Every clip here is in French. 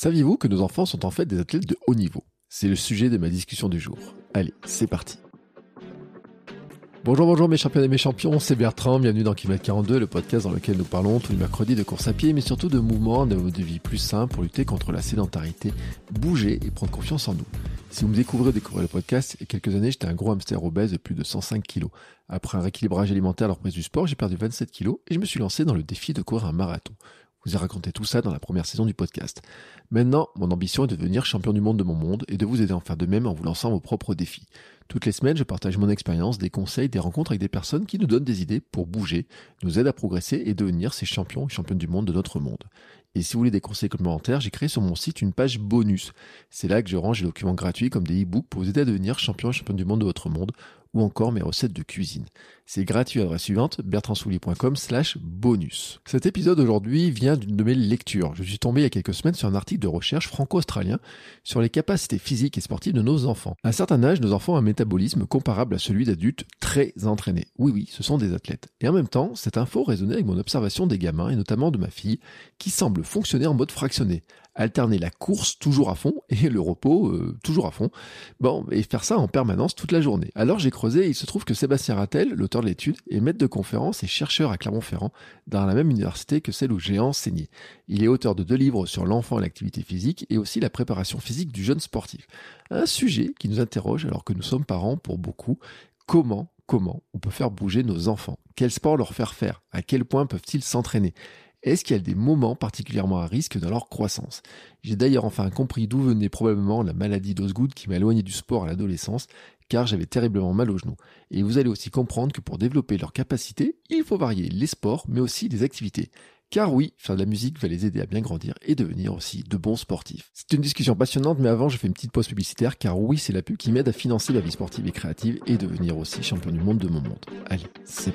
Saviez-vous que nos enfants sont en fait des athlètes de haut niveau? C'est le sujet de ma discussion du jour. Allez, c'est parti. Bonjour, bonjour mes champions et mes champions, c'est Bertrand, bienvenue dans Kilomètre 42, le podcast dans lequel nous parlons tous les mercredis de course à pied, mais surtout de mouvements, de mode de vie plus sain pour lutter contre la sédentarité, bouger et prendre confiance en nous. Si vous me découvrez, découvrez le podcast, il y a quelques années, j'étais un gros hamster obèse de plus de 105 kilos. Après un rééquilibrage alimentaire à la reprise du sport, j'ai perdu 27 kilos et je me suis lancé dans le défi de courir un marathon vous ai raconté tout ça dans la première saison du podcast. Maintenant, mon ambition est de devenir champion du monde de mon monde et de vous aider à en faire de même en vous lançant vos propres défis. Toutes les semaines, je partage mon expérience, des conseils, des rencontres avec des personnes qui nous donnent des idées pour bouger, nous aident à progresser et devenir ces champions et championnes du monde de notre monde. Et si vous voulez des conseils complémentaires, j'ai créé sur mon site une page bonus. C'est là que je range des documents gratuits comme des e-books pour vous aider à devenir champion et championne du monde de votre monde ou encore mes recettes de cuisine. C'est gratuit à l'adresse suivante, bertrandsoulier.com slash bonus. Cet épisode aujourd'hui vient d'une de mes lectures. Je suis tombé il y a quelques semaines sur un article de recherche franco-australien sur les capacités physiques et sportives de nos enfants. À un certain âge, nos enfants ont un métabolisme comparable à celui d'adultes très entraînés. Oui, oui, ce sont des athlètes. Et en même temps, cette info résonnait avec mon observation des gamins et notamment de ma fille qui semble fonctionner en mode fractionné alterner la course toujours à fond et le repos euh, toujours à fond. Bon, et faire ça en permanence toute la journée. Alors j'ai creusé et il se trouve que Sébastien Rattel, l'auteur de l'étude, est maître de conférence et chercheur à Clermont-Ferrand dans la même université que celle où j'ai enseigné. Il est auteur de deux livres sur l'enfant et l'activité physique et aussi la préparation physique du jeune sportif. Un sujet qui nous interroge alors que nous sommes parents pour beaucoup. Comment comment on peut faire bouger nos enfants? Quel sport leur faire faire? À quel point peuvent-ils s'entraîner? Est-ce qu'il y a des moments particulièrement à risque dans leur croissance? J'ai d'ailleurs enfin compris d'où venait probablement la maladie d'Osgood qui m'a éloigné du sport à l'adolescence, car j'avais terriblement mal aux genoux. Et vous allez aussi comprendre que pour développer leurs capacités, il faut varier les sports, mais aussi les activités. Car oui, faire de la musique va les aider à bien grandir et devenir aussi de bons sportifs. C'est une discussion passionnante, mais avant, je fais une petite pause publicitaire, car oui, c'est la pub qui m'aide à financer la vie sportive et créative et devenir aussi champion du monde de mon monde. Allez, c'est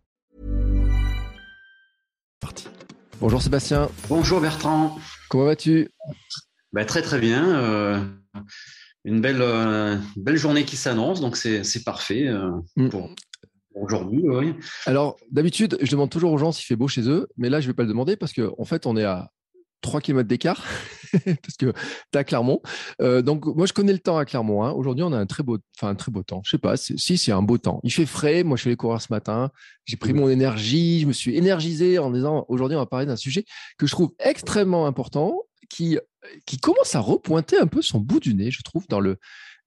Bonjour Sébastien. Bonjour Bertrand. Comment vas-tu? Bah, Très très bien. Euh, une belle, euh, belle journée qui s'annonce, donc c'est parfait euh, mm. pour, aujourd'hui. Oui. Alors d'habitude, je demande toujours aux gens s'il fait beau chez eux, mais là je ne vais pas le demander parce qu'en en fait on est à 3 km d'écart, parce que tu à Clermont. Euh, donc, moi, je connais le temps à Clermont. Hein. Aujourd'hui, on a un très beau, enfin, un très beau temps. Je sais pas si c'est un beau temps. Il fait frais. Moi, je suis allé courir ce matin. J'ai pris mon énergie. Je me suis énergisé en disant aujourd'hui, on va parler d'un sujet que je trouve extrêmement important, qui, qui commence à repointer un peu son bout du nez, je trouve, dans le,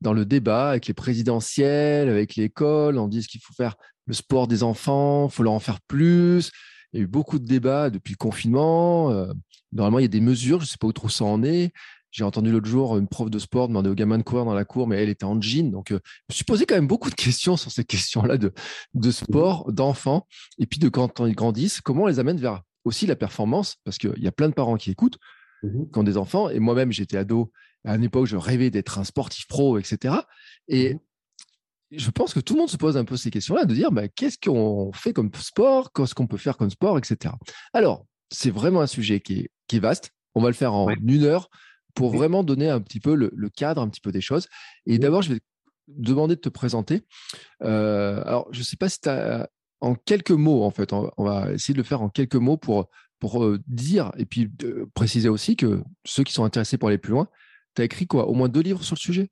dans le débat avec les présidentielles, avec l'école. On dit qu'il faut faire le sport des enfants, il faut leur en faire plus. Il y a eu beaucoup de débats depuis le confinement. Euh, normalement, il y a des mesures, je ne sais pas où trop ça en est. J'ai entendu l'autre jour une prof de sport demander aux gamins de courir dans la cour, mais elle était en jean. Donc, euh, je me suis posé quand même beaucoup de questions sur ces questions-là de, de sport, d'enfants, et puis de quand ils grandissent, comment on les amène vers aussi la performance, parce qu'il y a plein de parents qui écoutent, mmh qui ont des enfants, et moi-même, j'étais ado, à une époque, je rêvais d'être un sportif pro, etc. Et mmh je pense que tout le monde se pose un peu ces questions-là, de dire bah, qu'est-ce qu'on fait comme sport, qu'est-ce qu'on peut faire comme sport, etc. Alors, c'est vraiment un sujet qui est, vaste. On va le faire en une heure pour vraiment donner un petit peu le, cadre, un petit peu des choses. Et d'abord, je vais demander de te présenter. Euh, alors, je ne sais pas si tu as en quelques mots, en fait, on, va essayer de le faire en quelques mots pour, pour euh, dire et puis préciser aussi que ceux qui sont intéressés pour aller plus loin, tu as écrit quoi? Au moins deux livres sur le sujet?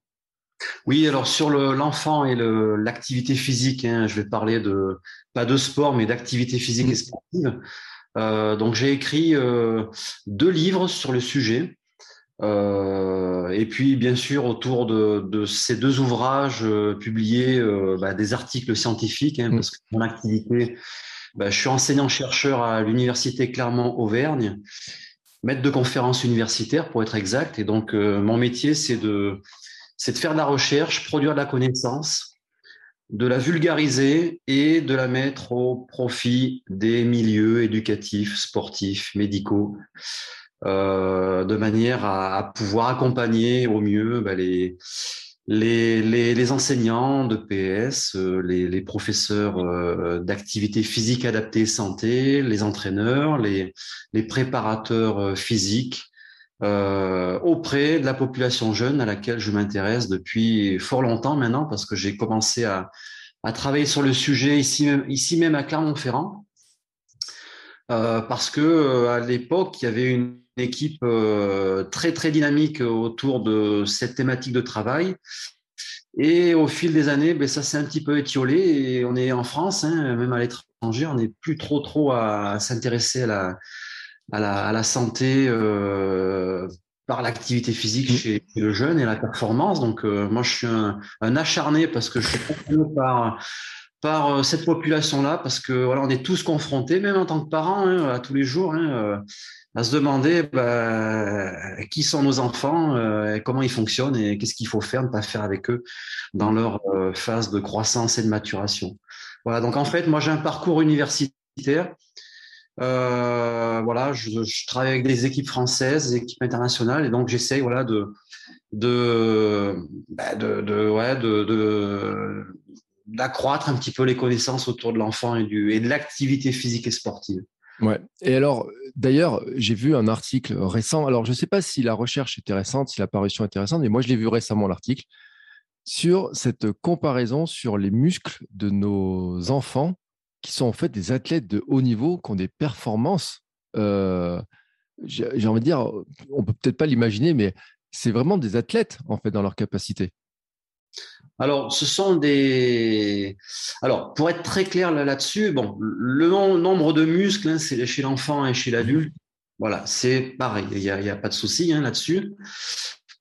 Oui, alors sur l'enfant et l'activité physique, hein, je vais parler de pas de sport, mais d'activité physique et sportive. Euh, donc j'ai écrit euh, deux livres sur le sujet. Euh, et puis bien sûr autour de, ces deux ouvrages publiés, bah, des articles scientifiques, hein, parce que mon activité, bah, je suis enseignant-chercheur à l'université Clermont-Auvergne, maître de conférences universitaires pour être exact. Et donc mon métier, c'est de c'est de faire de la recherche, produire de la connaissance, de la vulgariser et de la mettre au profit des milieux éducatifs, sportifs, médicaux, euh, de manière à, pouvoir accompagner au mieux bah, les, les, les, enseignants de PS, euh, les, les professeurs euh, d'activité physique adaptée santé, les entraîneurs, les, les préparateurs physiques, euh, auprès de la population jeune à laquelle je m'intéresse depuis fort longtemps maintenant parce que j'ai commencé à, travailler sur le sujet ici même, à Clermont-Ferrand. Euh, parce que euh, à l'époque, il y avait une équipe très très dynamique autour de cette thématique de travail. Et au fil des années, ben, ça s'est un petit peu étiolé et on est en France, hein, même à l'étranger, on n'est plus trop trop à s'intéresser à la, à la, à la santé euh, par l'activité physique mm. chez le jeune et la performance. Donc, euh, moi, je suis un, un, acharné parce que je suis par par euh, cette population-là, parce que voilà, on est tous confrontés, même en tant que parents, hein, à tous les jours, hein, à se demander bah, qui sont nos enfants, euh, comment ils fonctionnent et qu'est-ce qu'il faut faire, ne pas faire avec eux dans leur phase de croissance et de maturation. Voilà. Donc en fait, moi j'ai un parcours universitaire euh, voilà, je, travaille avec des équipes françaises, des équipes internationales, et donc j'essaye voilà de bah de, de d'accroître un petit peu les connaissances autour de l'enfant et du et de l'activité physique et sportive. Ouais. Et alors, d'ailleurs, j'ai vu un article récent. Alors, je ne sais pas si la recherche était récente, si la parution était récente, mais moi, je l'ai vu récemment l'article sur cette comparaison sur les muscles de nos enfants qui sont en fait des athlètes de haut niveau, qui ont des performances. Euh, j'ai envie de dire, on peut peut-être pas l'imaginer, mais c'est vraiment des athlètes en fait dans leur capacité. Alors, ce sont des. Alors, pour être très clair là-dessus, bon, le nombre de muscles, hein, c'est chez l'enfant et chez l'adulte. Voilà, c'est pareil. Il n'y a, pas de souci hein, là-dessus.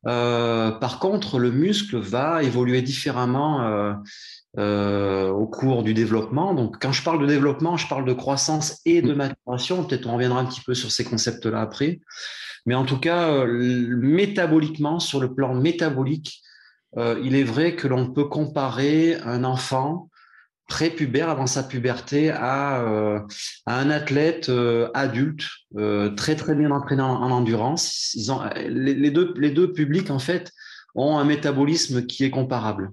Euh, par contre, le muscle va évoluer différemment euh, euh, au cours du développement. Donc, quand je parle de développement, je parle de croissance et de maturation. Peut-être on reviendra un petit peu sur ces concepts-là après. Mais en tout cas, euh, métaboliquement, sur le plan métabolique, euh, il est vrai que l'on peut comparer un enfant prépubère avant sa puberté à, euh, à un athlète adulte très très bien entraîné en, en endurance. Ils ont, les, les, deux, les deux publics en fait ont un métabolisme qui est comparable.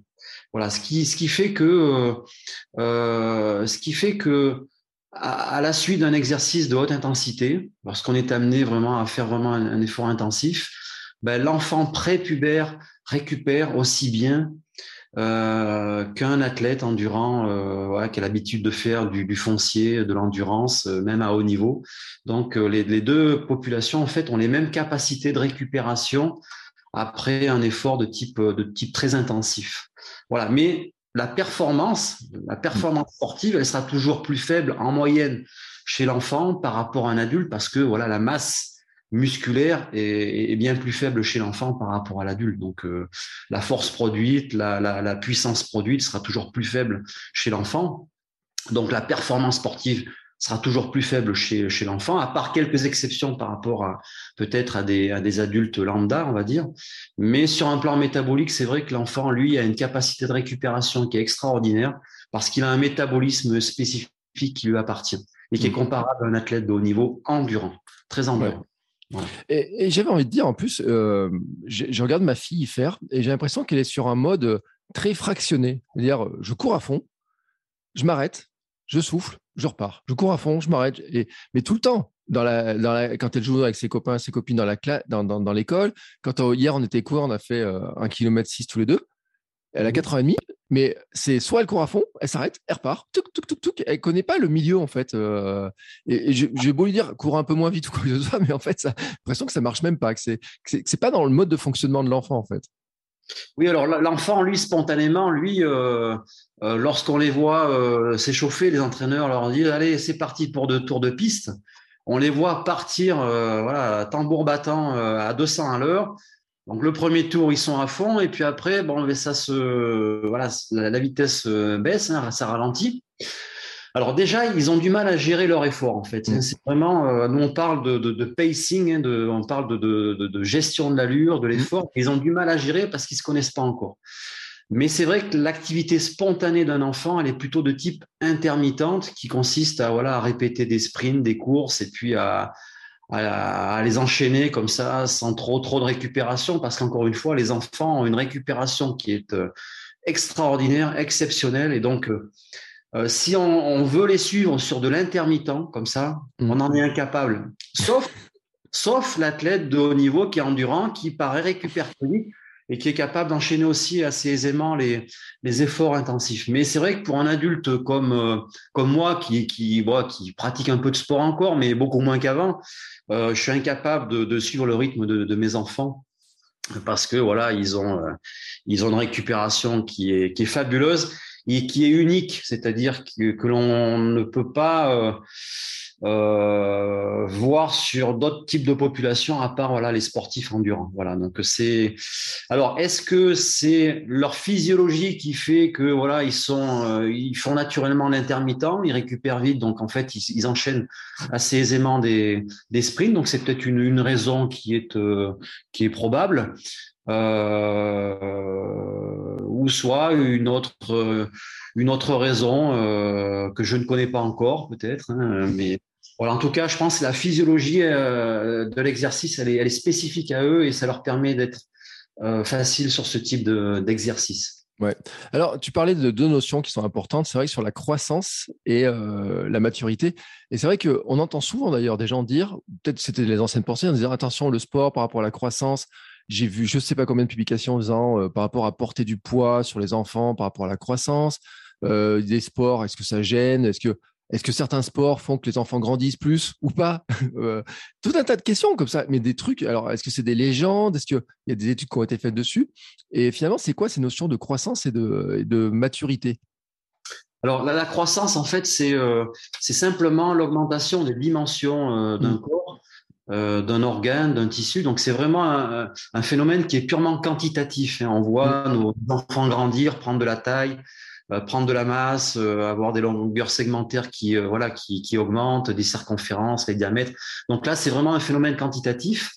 Voilà, ce qui, ce qui fait que, euh, euh, ce qui fait que, à, la suite d'un exercice de haute intensité, lorsqu'on est amené vraiment à faire vraiment un, effort intensif, ben, l'enfant prépubère récupère aussi bien euh, qu'un athlète endurant euh, voilà, qui a l'habitude de faire du, foncier, de l'endurance, même à haut niveau. Donc les, deux populations en fait ont les mêmes capacités de récupération après un effort de type de type très intensif. Voilà, mais la performance, la performance sportive, elle sera toujours plus faible en moyenne chez l'enfant par rapport à un adulte parce que voilà la masse musculaire est, bien plus faible chez l'enfant par rapport à l'adulte. Donc euh, la force produite, la puissance produite sera toujours plus faible chez l'enfant. Donc la performance sportive sera toujours plus faible chez, chez l'enfant, à part quelques exceptions par rapport à peut-être à des, à des adultes lambda, on va dire. Mais sur un plan métabolique, c'est vrai que l'enfant, lui, a une capacité de récupération qui est extraordinaire parce qu'il a un métabolisme spécifique qui lui appartient et qui est mmh. comparable à un athlète de haut niveau endurant, très endurant. Et, et j'avais envie de dire, en plus, euh, je, je, regarde ma fille faire et j'ai l'impression qu'elle est sur un mode très fractionné. C'est-à-dire, je cours à fond, je m'arrête, je souffle, je repars. Je cours à fond, je m'arrête. Mais tout le temps, dans la, dans la, quand elle joue avec ses copains, ses copines dans la dans, dans, dans l'école. Quand hier on était court, on a fait euh, un kilomètre 6 tous les deux. Elle a 4 ans et demi, mais c'est soit elle court à fond, elle s'arrête, elle repart, tuk tuk tuk tuk. Elle connaît pas le milieu en fait. Euh, et, et j'ai beau lui dire cours un peu moins vite ou quoi que ce soit, mais en fait, j'ai l'impression que ça marche même pas, que c'est c'est pas dans le mode de fonctionnement de l'enfant en fait. Oui, alors l'enfant, lui, spontanément, lui, euh, euh, lorsqu'on les voit euh, s'échauffer, les entraîneurs leur disent allez, c'est parti pour deux tours de piste. On les voit partir, voilà, tambour battant à 200 à l'heure. Donc le premier tour, ils sont à fond, et puis après, bon, voilà, la, vitesse baisse, hein, ça ralentit. Alors déjà, ils ont du mal à gérer leur effort en fait. Mm. C'est vraiment, euh, nous on parle de, de, de pacing, hein, de, on parle de, gestion de l'allure, de l'effort. Mm. Ils ont du mal à gérer parce qu'ils se connaissent pas encore. Mais c'est vrai que l'activité spontanée d'un enfant, elle est plutôt de type intermittente, qui consiste à voilà à répéter des sprints, des courses, et puis à, à, les enchaîner comme ça, sans trop trop de récupération, parce qu'encore une fois, les enfants ont une récupération qui est euh, extraordinaire, exceptionnelle, et donc euh, euh, si on, on, veut les suivre sur de l'intermittent comme ça, mmh. on en est incapable. Sauf sauf l'athlète de haut niveau qui est endurant, qui paraît récupérer vite et qui est capable d'enchaîner aussi assez aisément les, les efforts intensifs. Mais c'est vrai que pour un adulte comme, euh, comme moi, qui, qui, bon, qui pratique un peu de sport encore, mais beaucoup moins qu'avant, euh, je suis incapable de, de, suivre le rythme de, de, mes enfants parce que voilà, ils ont, ils ont une récupération qui est, qui est fabuleuse et qui est unique, c'est-à-dire que, l'on ne peut pas euh, euh, voir sur d'autres types de populations à part voilà les sportifs endurants. Voilà, donc c'est alors est-ce que c'est leur physiologie qui fait que voilà ils sont euh, ils font naturellement l'intermittent, ils récupèrent vite, donc en fait ils, enchaînent assez aisément des, sprints, donc c'est peut-être une, raison qui est qui est probable. Soit une autre une autre raison euh, que je ne connais pas encore peut-être hein, mais voilà, en tout cas, je pense que la physiologie euh, de l'exercice, elle est, spécifique à eux et ça leur permet d'être euh, facile sur ce type d'exercice. ouais. Alors, tu parlais de deux notions qui sont importantes. C'est vrai que sur la croissance et euh, la maturité. Et c'est vrai qu'on entend souvent d'ailleurs des gens dire, peut-être c'était les anciennes pensées, en disant attention, le sport par rapport à la croissance. J'ai vu je ne sais pas combien de publications en disant euh, par rapport à porter du poids sur les enfants, par rapport à la croissance. Euh, des sports, est-ce que ça gêne Est-ce que est-ce que certains sports font que les enfants grandissent plus ou pas? Euh, Tout un tas de questions comme ça, mais des trucs. Alors, est-ce que c'est des légendes Est-ce qu'il y a des études qui ont été faites dessus? Et finalement, c'est quoi ces notions de croissance et de, de maturité? Alors la, croissance, en fait, c'est euh, c'est simplement l'augmentation des dimensions euh, d'un mmh. corps, euh, d'un organe, d'un tissu. Donc c'est vraiment un, un, phénomène qui est purement quantitatif. Hein. On voit mmh. nos enfants grandir, prendre de la taille, euh, prendre de la masse, euh, avoir des longueurs segmentaires qui voilà qui, qui augmentent, des circonférences, les diamètres. Donc là, c'est vraiment un phénomène quantitatif.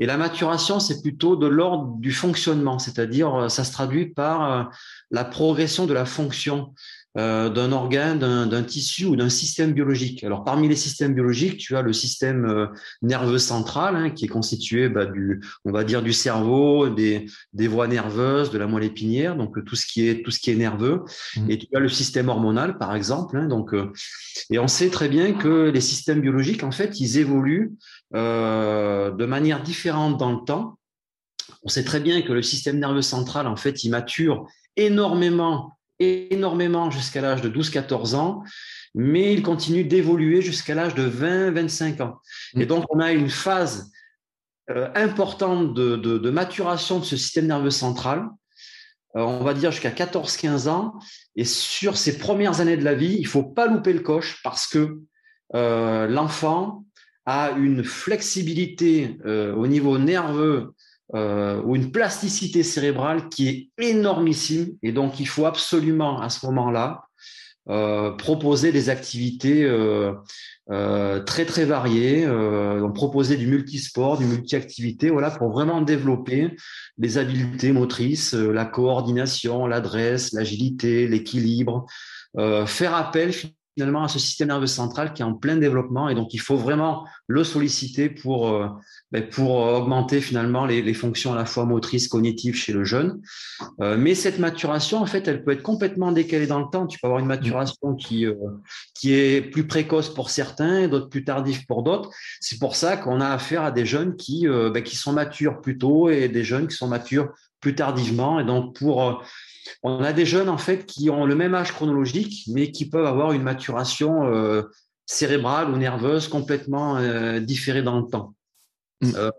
Et la maturation, c'est plutôt de l'ordre du fonctionnement, c'est-à-dire ça se traduit par la progression de la fonction. Euh, d'un organe, d'un tissu ou d'un système biologique. Alors parmi les systèmes biologiques, tu as le système euh, nerveux central hein, qui est constitué bah, du, on va dire du cerveau, des, des voies nerveuses, de la moelle épinière, donc tout ce qui est tout ce qui est nerveux. Mmh. Et tu as le système hormonal par exemple. Hein, donc euh, et on sait très bien que les systèmes biologiques en fait ils évoluent de manière différente dans le temps. On sait très bien que le système nerveux central en fait il mature énormément énormément jusqu'à l'âge de 12-14 ans, mais il continue d'évoluer jusqu'à l'âge de 20-25 ans. Et mm. donc, on a une phase euh, importante de, de, de, maturation de ce système nerveux central, euh, on va dire jusqu'à 14-15 ans. Et sur ces premières années de la vie, il faut pas louper le coche parce que euh, l'enfant a une flexibilité au niveau nerveux euh, ou une plasticité cérébrale qui est énormissime. Et donc, il faut absolument, à ce moment-là, euh, proposer des activités euh, euh très, très variées, euh, donc proposer du multisport, du multi-activité, voilà, pour vraiment développer les habiletés motrices, euh, la coordination, l'adresse, l'agilité, l'équilibre, faire appel finalement à ce système nerveux central qui est en plein développement et donc il faut vraiment le solliciter pour euh, ben, pour augmenter finalement les, fonctions à la fois motrices, cognitives chez le jeune. Euh, mais cette maturation, en fait, elle peut être complètement décalée dans le temps. Tu peux avoir une maturation qui euh, qui est plus précoce pour certains, d'autres plus tardive pour d'autres. C'est pour ça qu'on a affaire à des jeunes qui ben, qui sont matures plus tôt et des jeunes qui sont matures plus tardivement. Et donc pour on a des jeunes en fait qui ont le même âge chronologique, mais qui peuvent avoir une maturation euh, cérébrale ou nerveuse complètement euh, différée dans le temps. Mm. Euh,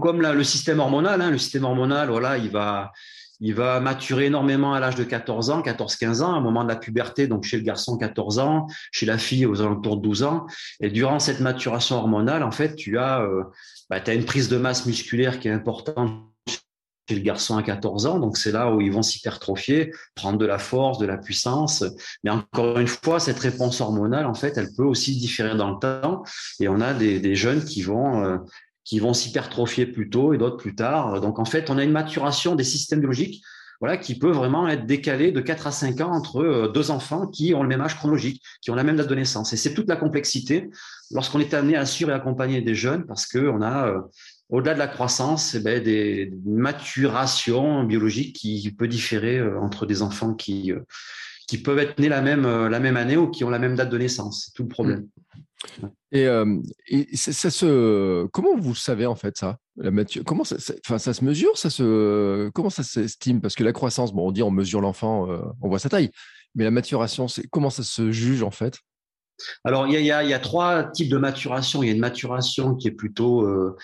comme le système hormonal, hein, le système hormonal, voilà, il va, il va maturer énormément à l'âge de 14 ans, 14-15 ans, au moment de la puberté, donc chez le garçon 14 ans, chez la fille aux alentours de 12 ans. Et durant cette maturation hormonale, en fait, tu as, bah, as une prise de masse musculaire qui est importante le garçon à 14 ans, donc c'est là où ils vont s'hypertrophier, prendre de la force, de la puissance. Mais encore une fois, cette réponse hormonale, en fait, elle peut aussi différer dans le temps. Et on a des, jeunes qui vont euh, qui vont s'hypertrophier plus tôt et d'autres plus tard. Donc en fait, on a une maturation des systèmes biologiques voilà, qui peut vraiment être décalé de 4 à 5 ans entre deux enfants qui ont le même âge chronologique, qui ont la même date de naissance. Et c'est toute la complexité lorsqu'on est amené à suivre et accompagner des jeunes, parce qu'on a au-delà de la croissance, eh ben, des maturations biologiques qui peuvent différer entre des enfants qui, qui peuvent être nés la même, la même année ou qui ont la même date de naissance. C'est tout le problème. Et, euh, ça se, comment vous savez en fait ça la Comment ça, enfin, ça se mesure ça se, Comment ça s'estime? Parce que la croissance, bon, on dit on mesure l'enfant, euh, on voit sa taille, mais la maturation, c'est comment ça se juge en fait? Alors il y a, y a, trois types de maturation. Il y a une maturation qui est plutôt euh,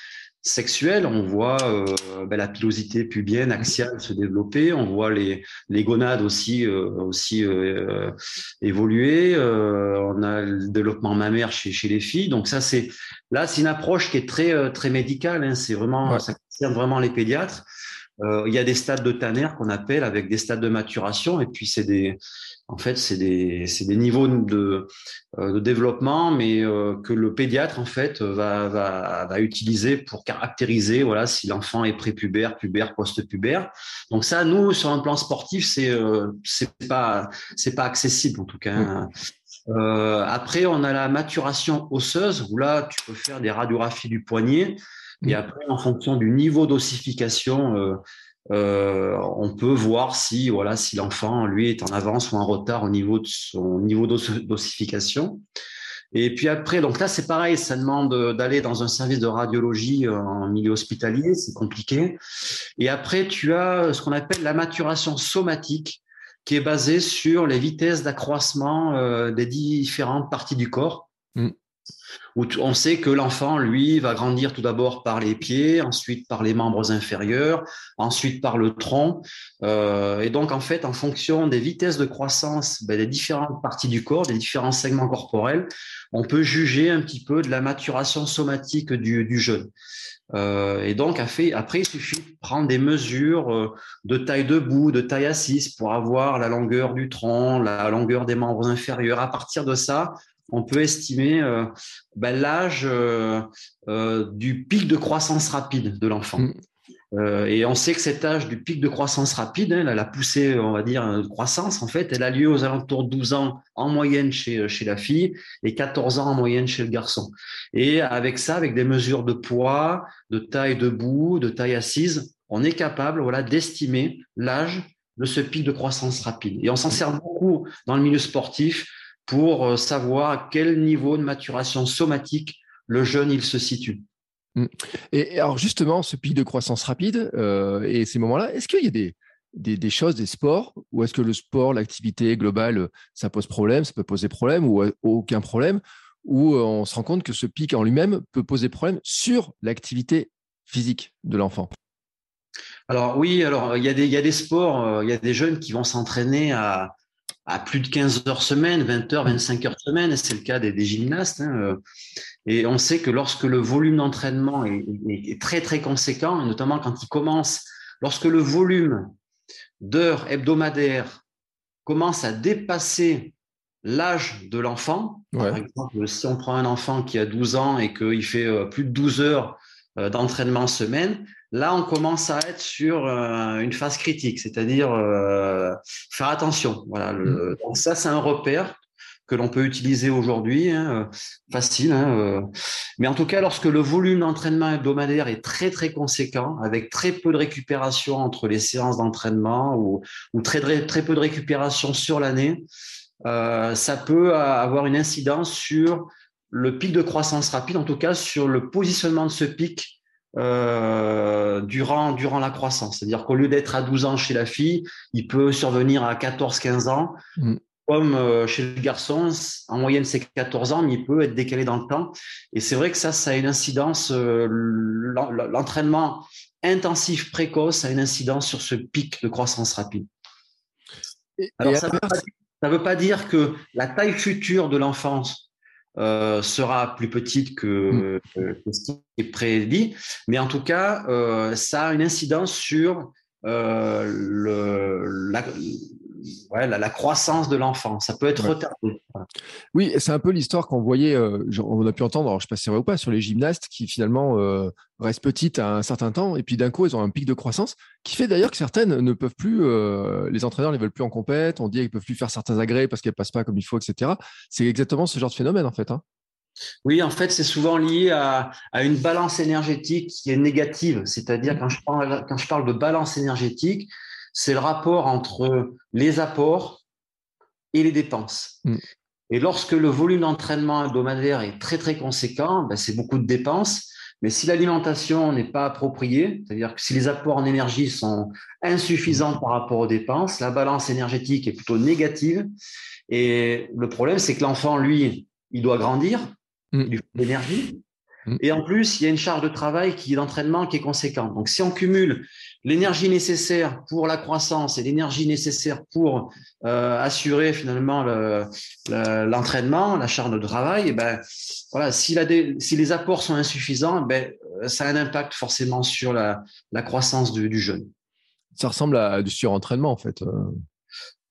sexuelle, on voit euh, ben, la pilosité pubienne axiale se développer, on voit les, les gonades aussi, euh, aussi euh, évoluer, on a le développement mammaire chez, chez les filles. Donc ça, c'est là, c'est une approche qui est très, très médicale. Hein, c'est vraiment, ça concerne vraiment les pédiatres. Il y a des stades de Tanner qu'on appelle avec des stades de maturation, et puis c'est des, en fait, c'est des, des niveaux de, euh, de développement, mais euh, que le pédiatre en fait va, va, va utiliser pour caractériser voilà si l'enfant est prépubère, pubère, post-pubère. Donc ça, nous sur un plan sportif, c'est euh, c'est pas c'est pas accessible en tout cas. Euh, après, on a la maturation osseuse où là, tu peux faire des radiographies du poignet. Et après, en fonction du niveau d'ossification, euh, on peut voir si voilà si l'enfant lui est en avance ou en retard au niveau de son niveau d'ossification. Et puis après, donc là c'est pareil, ça demande d'aller dans un service de radiologie euh, en milieu hospitalier, c'est compliqué. Et après, tu as ce qu'on appelle la maturation somatique, qui est basée sur les vitesses d'accroissement euh, des différentes parties du corps. Mm où on sait que l'enfant, lui, va grandir tout d'abord par les pieds, ensuite par les membres inférieurs, ensuite par le tronc. Euh, et donc, en fait, en fonction des vitesses de croissance ben, des différentes parties du corps, des différents segments corporels, on peut juger un petit peu de la maturation somatique du, jeune. Euh, et donc, après, il suffit de prendre des mesures euh, de taille debout, de taille assise pour avoir la longueur du tronc, la longueur des membres inférieurs. À partir de ça, on peut estimer euh, ben, l'âge euh, euh, du pic de croissance rapide de l'enfant. Mm. et on sait que cet âge du pic de croissance rapide, hein, la poussée, on va dire, de croissance, en fait, elle a lieu aux alentours de 12 ans en moyenne chez, chez la fille et 14 ans en moyenne chez le garçon. Et avec ça, avec des mesures de poids, de taille debout, de taille assise, on est capable voilà, d'estimer l'âge de ce pic de croissance rapide. Et on s'en sert beaucoup dans le milieu sportif pour euh, savoir à quel niveau de maturation somatique le jeune il se situe. Mm. Et alors justement, ce pic de croissance rapide euh, et ces moments-là, est-ce qu'il y a des, des, choses, des sports, ou est-ce que le sport, l'activité globale, ça pose problème, ça peut poser problème, ou euh, aucun problème, ou on se rend compte que ce pic en lui-même peut poser problème sur l'activité physique de l'enfant? Alors oui, alors il y, a des, il y a des sports, il y a des jeunes qui vont s'entraîner à, à plus de 15 heures semaine, 20 heures, 25 heures semaine, c'est le cas des, gymnastes. Hein, euh. et on sait que lorsque le volume d'entraînement est, très très conséquent, notamment quand il commence, lorsque le volume d'heures hebdomadaires commence à dépasser l'âge de l'enfant, par exemple, si on prend un enfant qui a 12 ans et qu'il fait euh, plus de 12 heures euh, d'entraînement semaine, Là, on commence à être sur euh, une phase critique, c'est-à-dire euh, faire attention. Voilà, mm. donc ça, c'est un repère que l'on peut utiliser aujourd'hui, hein, euh, facile. Hein, mais en tout cas, lorsque le volume d'entraînement hebdomadaire est très très conséquent, avec très peu de récupération entre les séances d'entraînement ou, très, très peu de récupération sur l'année, ça peut avoir une incidence sur le pic de croissance rapide, en tout cas sur le positionnement de ce pic euh, durant, durant la croissance. C'est-à-dire qu'au lieu d'être à 12 ans chez la fille, il peut survenir à 14-15 ans. Mm. Comme euh, chez le garçon, en moyenne c'est 14 ans, mais il peut être décalé dans le temps. Et c'est vrai que ça, ça a une incidence, euh, l'entraînement intensif précoce a une incidence sur ce pic de croissance rapide. Alors, ça ne veut, pas dire que la taille future de l'enfance euh, sera plus petite que, mm. ce qui est prédit. Mais en tout cas, euh, ça a une incidence sur euh, le, la, croissance de l'enfant. Ça peut être retardé. Oui, c'est un peu l'histoire qu'on voyait, euh, on a pu entendre, alors je ne sais pas si c'est vrai ou pas, sur les gymnastes qui finalement euh, restent petites à un certain temps et puis d'un coup, ils ont un pic de croissance qui fait d'ailleurs que certaines ne peuvent plus, les entraîneurs ne les veulent plus en compète, on dit qu'ils ne peuvent plus faire certains agrès parce qu'elles ne passent pas comme il faut, etc. C'est exactement ce genre de phénomène en fait. Hein. Oui, en fait, c'est souvent lié à, une balance énergétique qui est négative. C'est-à-dire, quand parle, quand je parle de balance énergétique, c'est le rapport entre les apports et les dépenses. Mm. Et lorsque le volume d'entraînement hebdomadaire est très, très conséquent, ben, c'est beaucoup de dépenses. Mais si l'alimentation n'est pas appropriée, c'est-à-dire que si les apports en énergie sont insuffisants par rapport aux dépenses, la balance énergétique est plutôt négative. Et le problème, c'est que l'enfant, lui, il doit grandir, Mm. il l'énergie. Mm. Et en plus, il y a une charge de travail qui est d'entraînement qui est conséquente. Donc, si on cumule l'énergie nécessaire pour la croissance et l'énergie nécessaire pour euh, assurer finalement l'entraînement, la charge de travail, et eh ben voilà, si, si, les apports sont insuffisants, ben ça a un impact forcément sur la, croissance du, jeune. Ça ressemble à du surentraînement en fait. Euh.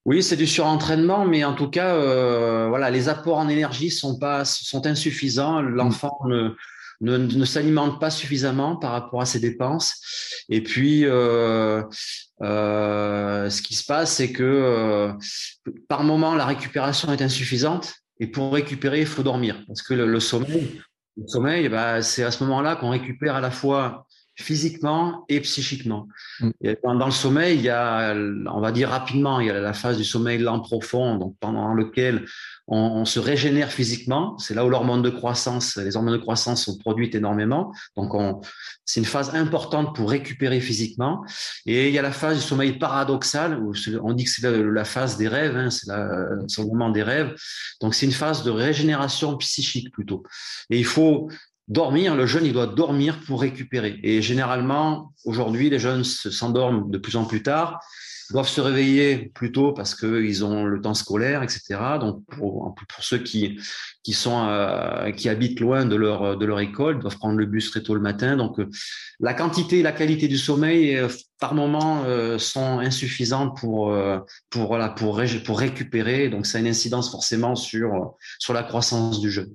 Oui, c'est du surentraînement, mais en tout cas, euh, voilà, les apports en énergie sont pas sont insuffisants. L'enfant ne, ne, s'alimente pas suffisamment par rapport à ses dépenses. Et puis, euh, euh, ce qui se passe, c'est que par moment, la récupération est insuffisante. Et pour récupérer, il faut dormir, parce que le, sommeil, le sommeil, bah, c'est à ce moment-là qu'on récupère à la fois physiquement et psychiquement. Mm. Et dans le sommeil, il y a, on va dire rapidement, il y a la phase du sommeil lent profond, donc pendant lequel on, se régénère physiquement. C'est là où l'hormone de croissance, les hormones de croissance sont produites énormément. Donc, c'est une phase importante pour récupérer physiquement. Et il y a la phase du sommeil paradoxal, où on dit que c'est la, phase des rêves, hein, c'est le moment des rêves. Donc, c'est une phase de régénération psychique plutôt. Et il faut dormir, le jeune, il doit dormir pour récupérer. Et généralement, aujourd'hui, les jeunes s'endorment de plus en plus tard, doivent se réveiller plus tôt parce qu'ils ont le temps scolaire, etc. Donc, pour, ceux qui, euh, qui habitent loin de leur, de leur école, doivent prendre le bus très tôt le matin. Donc, euh, la quantité et la qualité du sommeil, euh, par moment, sont insuffisantes pour, pour, voilà, pour, pour récupérer. Donc, ça a une incidence forcément sur, sur la croissance du jeune.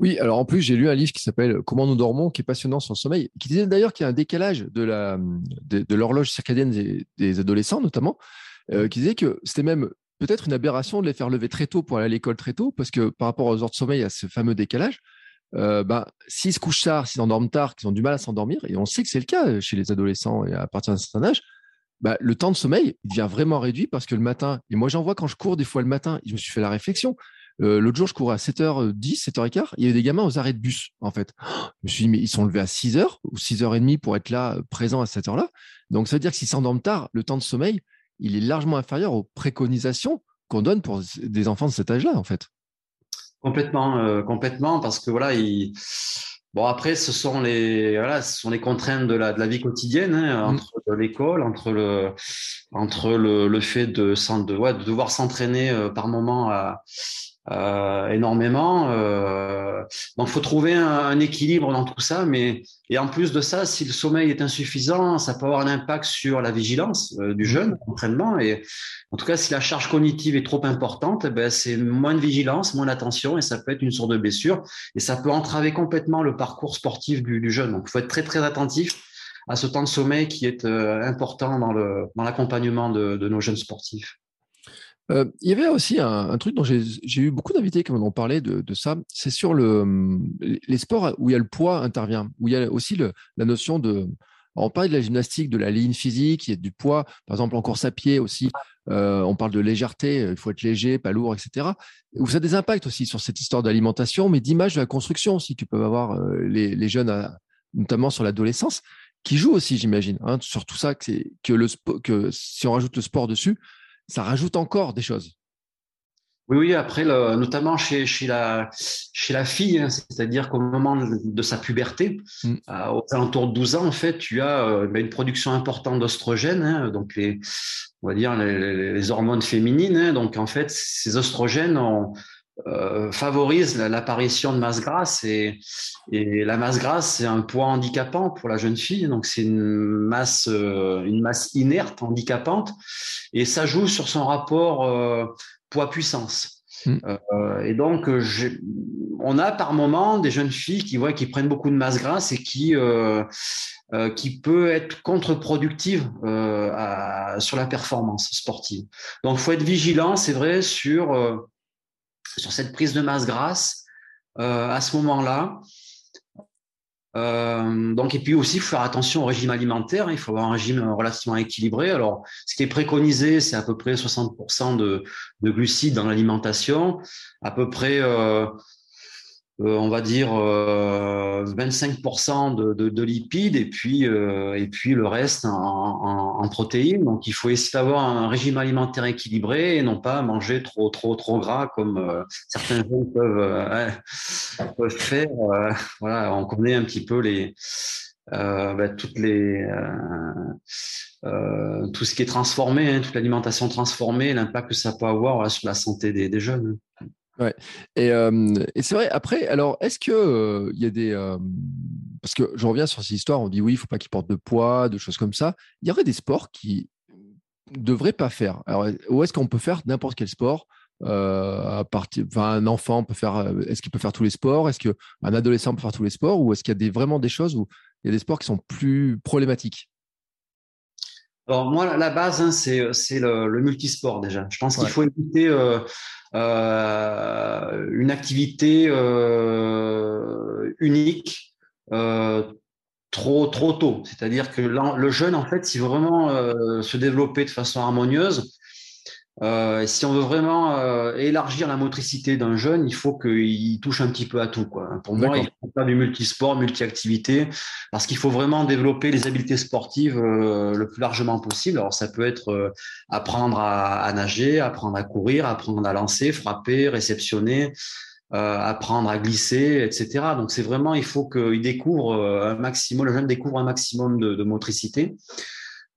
Oui, alors en plus, j'ai lu un livre qui s'appelle Comment nous dormons, qui est passionnant sur le sommeil, qui disait d'ailleurs qu'il y a un décalage de, la, de, l'horloge circadienne des, adolescents, notamment, euh, qui disait que c'était même peut-être une aberration de les faire lever très tôt pour aller à l'école très tôt, parce que par rapport aux heures de sommeil, il y a ce fameux décalage. Euh, ben, s'ils se couchent tard, s'ils endorment tard, qu'ils ont du mal à s'endormir, et on sait que c'est le cas chez les adolescents et à partir d'un certain âge, ben, le temps de sommeil devient vraiment réduit parce que le matin, et moi j'en vois quand je cours des fois le matin, je me suis fait la réflexion, euh, l'autre jour, je courais à 7h10, 7h15. Il y avait des gamins aux arrêts de bus, en fait. Je me suis dit, mais ils sont levés à 6h ou 6h30 pour être là, présents à cette heure-là? Donc, ça veut dire que s'ils s'endorment tard, le temps de sommeil, il est largement inférieur aux préconisations qu'on donne pour des enfants de cet âge-là, en fait. Complètement, euh, complètement, parce que voilà, Bon, après, ce sont les, voilà, ce sont les contraintes de la, de la vie quotidienne, hein, mmh. entre l'école, entre le, entre le, le fait de, de, ouais, de devoir s'entraîner par moment à, euh, énormément. Euh, donc, faut trouver un, équilibre dans tout ça. Mais et en plus de ça, si le sommeil est insuffisant, ça peut avoir un impact sur la vigilance euh, du jeune, l'entraînement. Et en tout cas, si la charge cognitive est trop importante, ben c'est moins de vigilance, moins d'attention, et ça peut être une source de blessure. Et ça peut entraver complètement le parcours sportif du, du jeune. Donc, faut être très très attentif à ce temps de sommeil qui est euh, important dans le dans l'accompagnement de, de nos jeunes sportifs. Euh, il y avait aussi un, truc dont j'ai eu beaucoup d'invités qui m'ont parlé de, ça. C'est sur le, les sports où il y a le poids intervient, où il y a aussi la notion de. On parle de la gymnastique, de la ligne physique, il y a du poids. Par exemple, en course à pied aussi, euh, on parle de légèreté, il faut être léger, pas lourd, etc. Où ça a des impacts aussi sur cette histoire d'alimentation, mais d'image de la construction aussi. Tu peux avoir euh, les, jeunes, notamment sur l'adolescence, qui jouent aussi, j'imagine, hein, sur tout ça, que si on rajoute le sport dessus, ça rajoute encore des choses. Oui, oui, après, notamment chez, chez, la, chez la fille, hein, c'est-à-dire qu'au moment de, sa puberté, mm. euh, aux alentours de 12 ans, en fait, tu as euh, ben, une production importante d'ostrogènes, hein, donc les, on va dire les, hormones féminines. Hein. donc, en fait, ces oestrogènes ont, euh, favorise l'apparition de masse grasse et, et la masse grasse c'est un poids handicapant pour la jeune fille donc c'est une masse euh, une masse inerte handicapante et ça joue sur son rapport euh, poids puissance mm. et donc on a par moment des jeunes filles qui voient qui prennent beaucoup de masse grasse et qui qui peut être contre-productive sur la performance sportive. Donc, faut être vigilant, c'est vrai, sur sur cette prise de masse grasse euh, à ce moment-là. Euh, donc, et puis aussi, il faut faire attention au régime alimentaire. Il faut avoir un régime relativement équilibré. Alors, ce qui est préconisé, c'est à peu près 60% de, de, glucides dans l'alimentation, à peu près euh, on va dire 25% euh, de, lipides et puis euh, le reste en, protéines. Donc il faut essayer d'avoir un régime alimentaire équilibré et non pas manger trop trop gras comme certains gens peuvent, faire. voilà, on connaît un petit peu les les tout ce qui est transformé, hein, toute l'alimentation transformée, l'impact que ça peut avoir sur la santé des jeunes. Ouais. Et, et c'est vrai, après, alors, est-ce que il y a des. parce que je reviens sur ces histoires, on dit oui, il ne faut pas qu'ils portent de poids, de choses comme ça. Il y aurait des sports qui ne devraient pas faire. Alors, où est-ce qu'on peut faire n'importe quel sport à partir, un enfant peut faire. Est-ce qu'il peut faire tous les sports? Est-ce qu'un adolescent peut faire tous les sports? Ou est-ce qu'il y a vraiment des choses où il y a des sports qui sont plus problématiques? Alors moi, la base, hein, c'est, le, le, multisport déjà. Je pense qu'il faut éviter euh, euh, une activité euh, unique euh, trop trop tôt. C'est-à-dire que le jeune, en fait, veut vraiment euh, se développer de façon harmonieuse, euh, si on veut vraiment euh, élargir la motricité d'un jeune, il faut qu'il touche un petit peu à tout. Quoi. Pour moi, il faut faire du multisport, multi-activité, parce qu'il faut vraiment développer les habiletés sportives euh, le plus largement possible. Alors, ça peut être apprendre à, à, nager, apprendre à courir, apprendre à lancer, frapper, réceptionner, apprendre à glisser, etc. Donc, c'est vraiment, il faut qu'il découvre un maximum, le jeune découvre un maximum de, de motricité.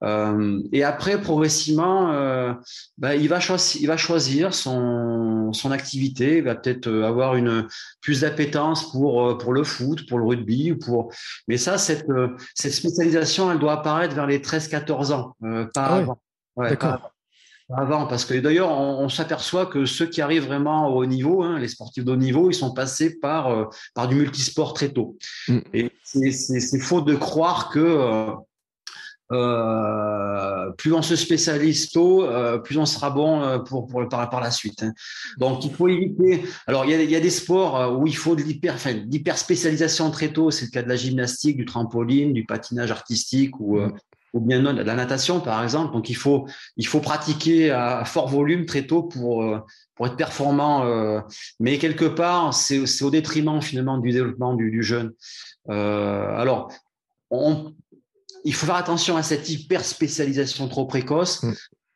Euh, et après, progressivement, euh, bah, il, va choisir, il va choisir son, son activité. Il va peut-être euh, avoir une plus d'appétence pour euh, pour le foot, pour le rugby, ou pour. Mais ça, cette cette spécialisation, elle doit apparaître vers les 13-14 ans, pas ah avant. D'accord. avant, parce que d'ailleurs, on, s'aperçoit que ceux qui arrivent vraiment au haut niveau, hein, les sportifs de haut niveau, ils sont passés par par du multisport très tôt. Mm. Et c'est faux de croire que euh, plus on se spécialise tôt, euh, plus on sera bon euh, pour, pour par, par la suite. Hein. Donc il faut éviter. Alors il y a, il y a des sports où il faut de l'hyper, enfin, l'hyper spécialisation très tôt. C'est le cas de la gymnastique, du trampoline, du patinage artistique ou mm. ou bien de la natation par exemple. Donc il faut il faut pratiquer à fort volume très tôt pour pour être performant. mais quelque part c'est au détriment finalement du développement du, du jeune. alors on, il faut faire attention à cette hyper spécialisation trop précoce. Mm.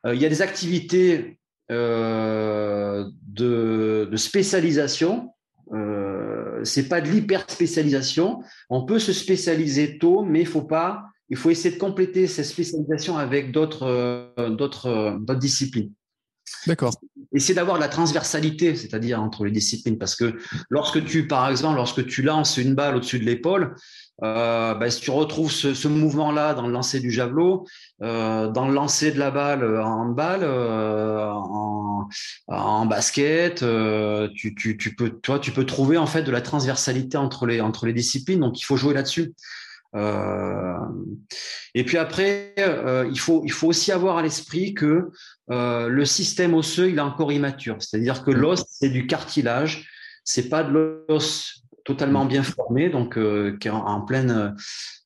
Euh, il y a des activités euh, de, spécialisation. Euh, c'est pas de l'hyper spécialisation. On peut se spécialiser tôt, mais il faut pas. Il faut essayer de compléter cette spécialisation avec d'autres euh, d'autres d'autres disciplines. D'accord. Essayer d'avoir de la transversalité, c'est-à-dire entre les disciplines, parce que lorsque tu, par exemple, lorsque tu lances une balle au-dessus de l'épaule, euh, ben, si tu retrouves ce, ce mouvement-là dans le lancer du javelot, euh, dans le lancer de la balle en handball, euh, en, en, basket, euh, tu, tu, tu, peux, toi, tu peux trouver en fait de la transversalité entre les, entre les disciplines. Donc, il faut jouer là-dessus. Euh, et puis après, euh, il, faut, il faut aussi avoir à l'esprit que euh, le système osseux, il est encore immature. C'est-à-dire que mmh. l'os, c'est du cartilage, c'est pas de l'os totalement bien formé, donc euh, qui est en, pleine,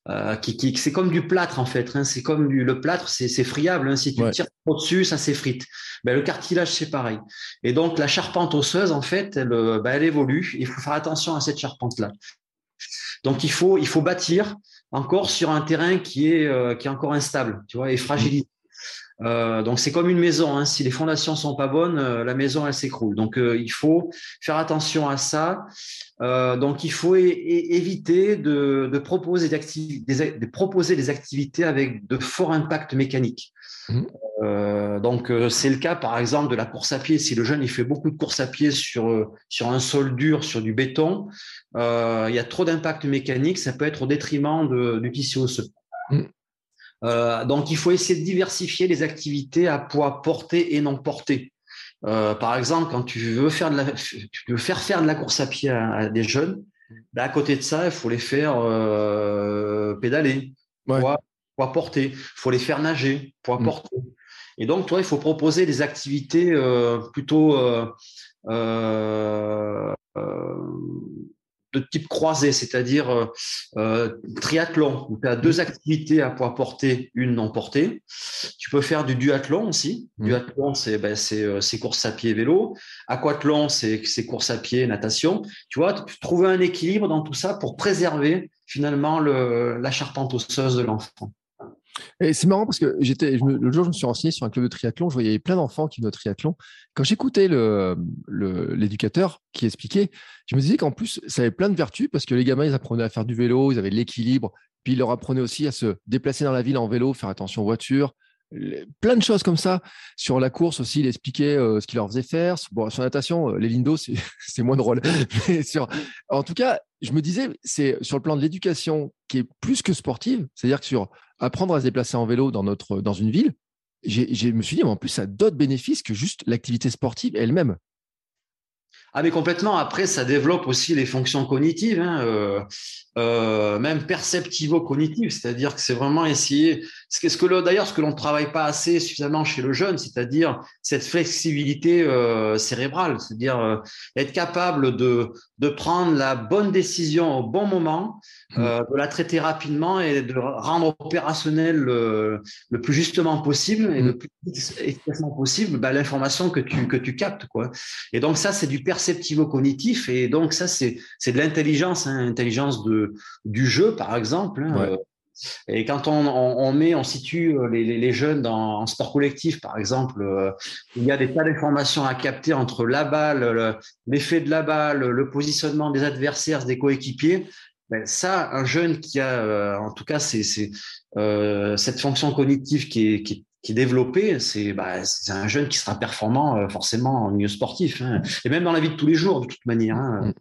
euh, qui, qui c'est comme du plâtre en fait. Hein, c'est comme du, le plâtre, c'est, c'est friable. Hein, si tu tires au dessus, ça s'effrite. Ben, le cartilage, c'est pareil. Et donc la charpente osseuse, en fait, elle, euh, ben, elle évolue. Il faut faire attention à cette charpente-là. Donc il faut, il faut bâtir encore sur un terrain qui est, qui est encore instable, tu vois, et fragilisé. Donc c'est comme une maison. Hein. Si les fondations sont pas bonnes, la maison elle s'écroule. Donc il faut faire attention à ça. donc il faut éviter de, proposer, des, de proposer des activités avec de forts impacts mécaniques. Mmh. Euh, donc euh, c'est le cas par exemple de la course à pied. Si le jeune il fait beaucoup de course à pied sur euh, sur un sol dur, sur du béton, il y a trop d'impact mécanique, ça peut être au détriment de, du tissu osseux. Mm. donc il faut essayer de diversifier les activités à poids porté et non porté. par exemple, quand tu veux faire de la, tu veux faire faire de la course à pied à, des jeunes, ben, à côté de ça, il faut les faire pédaler, poids, poids porté. Il faut les faire nager, poids mm. porté. Et donc, toi, il faut proposer des activités euh, plutôt euh, euh, de type croisé, c'est-à-dire triathlon, où tu as deux activités à poids porté, une non portée. Tu peux faire du duathlon aussi. Mmh. Duathlon, c'est ben, course à pied vélo. Aquathlon, c'est course à pied natation. Tu vois, trouver un équilibre dans tout ça pour préserver finalement le, la charpente osseuse de l'enfant. Et c'est marrant parce que le jour, je me suis renseigné sur un club de triathlon. Je voyais plein d'enfants qui venaient au triathlon. Quand j'écoutais l'éducateur qui expliquait, je me disais qu'en plus, ça avait plein de vertus parce que les gamins, ils apprenaient à faire du vélo, ils avaient de l'équilibre. Puis ils leur apprenaient aussi à se déplacer dans la ville en vélo, faire attention aux voitures, plein de choses comme ça. Sur la course aussi, il expliquait euh, ce qu'il leur faisait faire. Bon, sur la natation, euh, les lindos, c'est moins drôle. En tout cas, je me disais, c'est sur le plan de l'éducation qui est plus que sportive, c'est-à-dire que sur apprendre à se déplacer en vélo dans, notre, dans une ville, je me suis dit, mais en plus, ça a d'autres bénéfices que juste l'activité sportive elle-même. Ah mais complètement. Après, ça développe aussi les fonctions cognitives, hein, euh, euh, même perceptivo-cognitives, c'est-à-dire que c'est vraiment essayer. Ce que, d'ailleurs, ce que l'on ne travaille pas assez suffisamment chez le jeune, c'est-à-dire cette flexibilité euh, cérébrale, c'est-à-dire euh, être capable de de prendre la bonne décision au bon moment, mmh. euh, de la traiter rapidement et de rendre opérationnel le, le plus justement possible et mmh. le plus efficacement possible bah, l'information que tu que tu captes quoi. Et donc ça c'est du perceptivo-cognitif et donc ça c'est de l'intelligence, hein, intelligence de du jeu par exemple. Hein, et quand on, on, met, on situe euh, les, les jeunes dans, en sport collectif, par exemple, euh, il y a des tas d'informations à capter entre la balle, l'effet de la balle, le positionnement des adversaires, des coéquipiers. Ben ça, un jeune qui a, euh, en tout cas, c'est euh, cette fonction cognitive qui est, qui, qui est développée, c'est bah, un jeune qui sera performant forcément en milieu sportif, hein, et même dans la vie de tous les jours, de toute manière. Hein. Mm.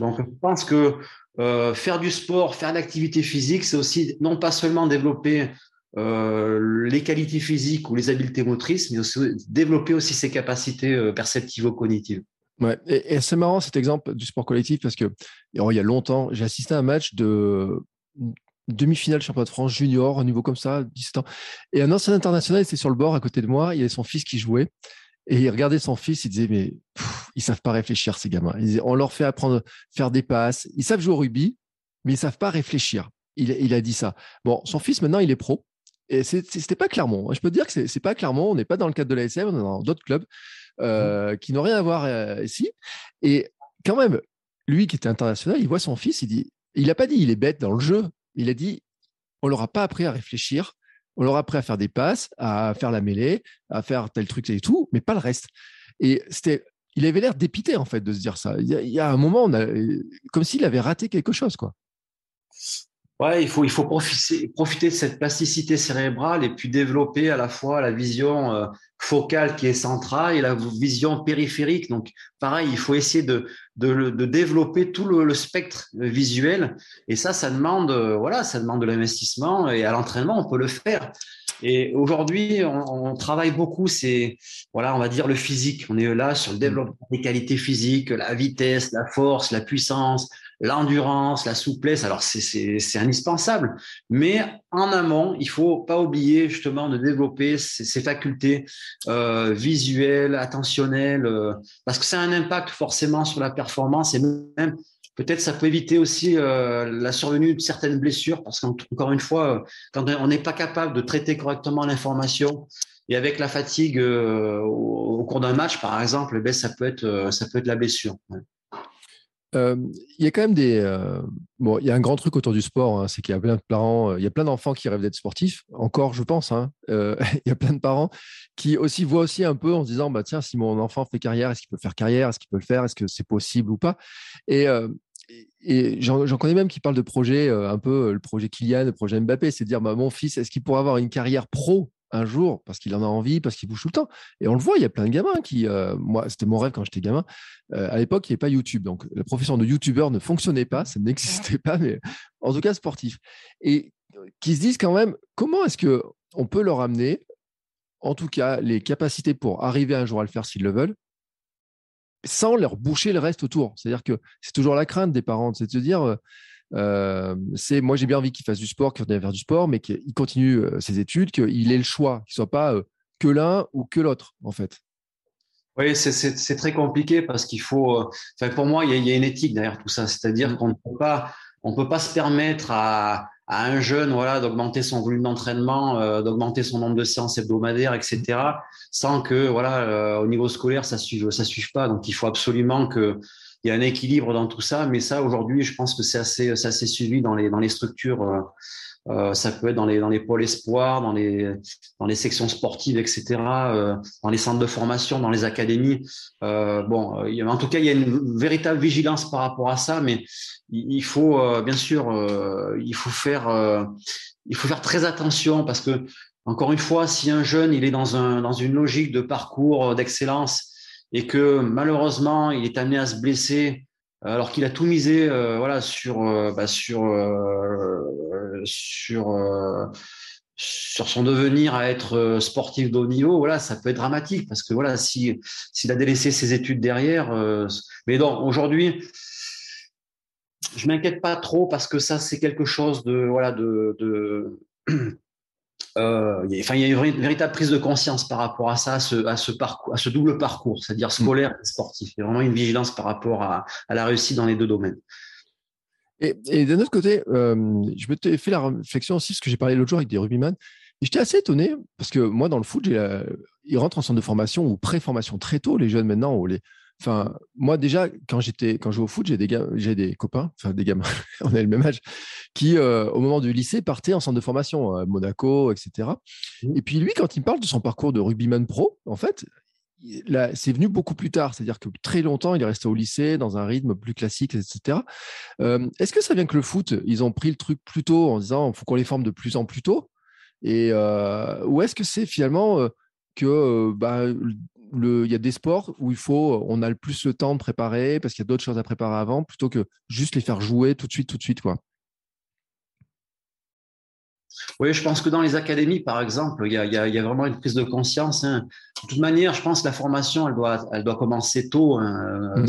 Donc, je pense que euh, faire du sport, faire de l'activité physique, c'est aussi non pas seulement développer euh, les qualités physiques ou les habiletés motrices, mais développer aussi ses capacités euh, perceptivo-cognitives. Ouais, et, c'est marrant cet exemple du sport collectif parce que oh, il y a longtemps, j'ai assisté à un match de demi-finale championnat de France junior, au niveau comme ça, 17 ans. Et un ancien international était sur le bord à côté de moi, il y avait son fils qui jouait. Et il regardait son fils, il disait, mais ils savent pas réfléchir, ces gamins. on leur fait apprendre, faire des passes. Ils savent jouer au rugby, mais ils savent pas réfléchir. Il, a dit ça. Bon, son fils, maintenant, il est pro. Et c'était pas Clermont. Je peux te dire que c'est pas Clermont. On n'est pas dans le cadre de l'ASM, on est dans d'autres clubs euh, mmh. qui n'ont rien à voir euh, ici. Et quand même, lui qui était international, il voit son fils, il dit, il n'a pas dit il est bête dans le jeu. Il a dit, on leur a pas appris à réfléchir on leur appris à faire des passes, à faire la mêlée, à faire tel truc et tout, mais pas le reste. Et c'était, il avait l'air dépité en fait de se dire ça. Il y a, un moment, comme s'il avait raté quelque chose, quoi. Ouais, il faut, il faut profiter, profiter de cette plasticité cérébrale et puis développer à la fois la vision euh, focale qui est centrale et la vision périphérique. Donc, pareil, il faut essayer de, de, de développer tout le, le, spectre visuel. Et ça, ça demande, euh, voilà, ça demande de l'investissement et à l'entraînement, on peut le faire. Et aujourd'hui, on, on, travaille beaucoup, c'est, voilà, on va dire le physique. On est là sur le développement des qualités physiques, la vitesse, la force, la puissance, l'endurance, la souplesse. Alors c'est indispensable, mais en amont, il faut pas oublier justement de développer ces, facultés euh, visuelles, attentionnelles, euh, parce que ça a un impact forcément sur la performance et même peut-être ça peut éviter aussi euh, la survenue de certaines blessures, parce qu'encore une fois, quand on n'est pas capable de traiter correctement l'information et avec la fatigue au, cours d'un match, par exemple, eh ben, ça peut être ça peut être la blessure. Euh, il y a quand même des. Euh, bon, il y a un grand truc autour du sport, hein, c'est qu'il y a plein de parents, euh, il y a plein d'enfants qui rêvent d'être sportifs, encore, je pense. Hein. il y a plein de parents qui aussi voient aussi un peu en se disant bah, tiens, si mon enfant fait carrière, est-ce qu'il peut faire carrière Est-ce qu'il peut le faire Est-ce que c'est possible ou pas? Et, j'en connais même qui parlent de projets, un peu le projet Kylian, le projet Mbappé, c'est de dire bah, mon fils, est-ce qu'il pourrait avoir une carrière pro? Un jour parce qu'il en a envie, parce qu'il bouge tout le temps. Et on le voit, il y a plein de gamins qui, euh, moi, c'était mon rêve quand j'étais gamin. Euh, à l'époque, il n'y avait pas YouTube, donc la profession de YouTuber ne fonctionnait pas, ça n'existait pas, mais en tout cas sportif. Et qui se disent quand même, comment est-ce que on peut leur amener, en tout cas, les capacités pour arriver un jour à le faire s'ils le veulent, sans leur boucher le reste autour? C'est-à-dire que c'est toujours la crainte des parents, c'est de se dire euh, euh, c'est moi j'ai bien envie qu'il fasse du sport, qu'il vienne faire du sport, mais qu'il continue euh, ses études, qu'il ait le choix, qu'il soit pas euh, que l'un ou que l'autre en fait. Oui, c'est très compliqué parce qu'il faut. Enfin, pour moi, il y, a, une éthique derrière tout ça, c'est-à-dire qu'on ne peut pas, on peut pas se permettre à, à un jeune, voilà, d'augmenter son volume d'entraînement, d'augmenter son nombre de séances hebdomadaires, etc., sans que, voilà, au niveau scolaire, ça suive, ça suive pas. Donc, il faut absolument que il y a un équilibre dans tout ça, mais ça aujourd'hui, je pense que c'est assez, suivi dans les structures. Euh, euh, ça peut être dans les pôles espoirs, dans les sections sportives, etc. Euh, dans les centres de formation, dans les académies. Bon, en tout cas, il y a une véritable vigilance par rapport à ça, mais il faut bien sûr, il faut faire très attention parce que encore une fois, si un jeune il est dans une logique de parcours d'excellence et que malheureusement il est amené à se blesser euh, alors qu'il a tout misé euh, voilà sur euh, bah, sur sur son devenir à être sportif de haut niveau, voilà, ça peut être dramatique parce que voilà, si s'il a délaissé ses études derrière, mais donc aujourd'hui, je m'inquiète pas trop parce que ça c'est quelque chose de voilà de, de euh, il, y a, enfin, il y a une véritable prise de conscience par rapport à ça, à ce, à ce, parcours, à ce double parcours, c'est-à-dire mm. scolaire et sportif. Il y a vraiment une vigilance par rapport à, à la réussite dans les deux domaines. Et, et d'un autre côté, euh, je me suis fait la réflexion aussi, parce que j'ai parlé l'autre jour avec des rugbyman, et j'étais assez étonné, parce que moi, dans le foot, ils rentrent en centre de formation ou pré-formation très tôt, les jeunes maintenant, ou les, Enfin, moi déjà, quand j'étais, quand je jouais au foot, j'ai des j'ai des copains, enfin des gamins, on a le même âge, qui euh, au moment du lycée partaient en centre de formation à Monaco, etc. Mmh. Et puis lui, quand il me parle de son parcours de rugbyman pro, en fait, c'est venu beaucoup plus tard, c'est-à-dire que très longtemps, il est resté au lycée dans un rythme plus classique, etc. Euh, est-ce que ça vient que le foot, ils ont pris le truc plus tôt en disant, il faut qu'on les forme de plus en plus tôt, et euh, ou est-ce que c'est finalement que bah, il y a des sports où il faut, on a le plus le temps de préparer parce qu'il y a d'autres choses à préparer avant plutôt que juste les faire jouer tout de suite, tout de suite, quoi. Oui, je pense que dans les académies, par exemple, il y a, vraiment une prise de conscience. Hein. De toute manière, je pense que la formation, elle doit, elle doit commencer tôt. Hein. Mm.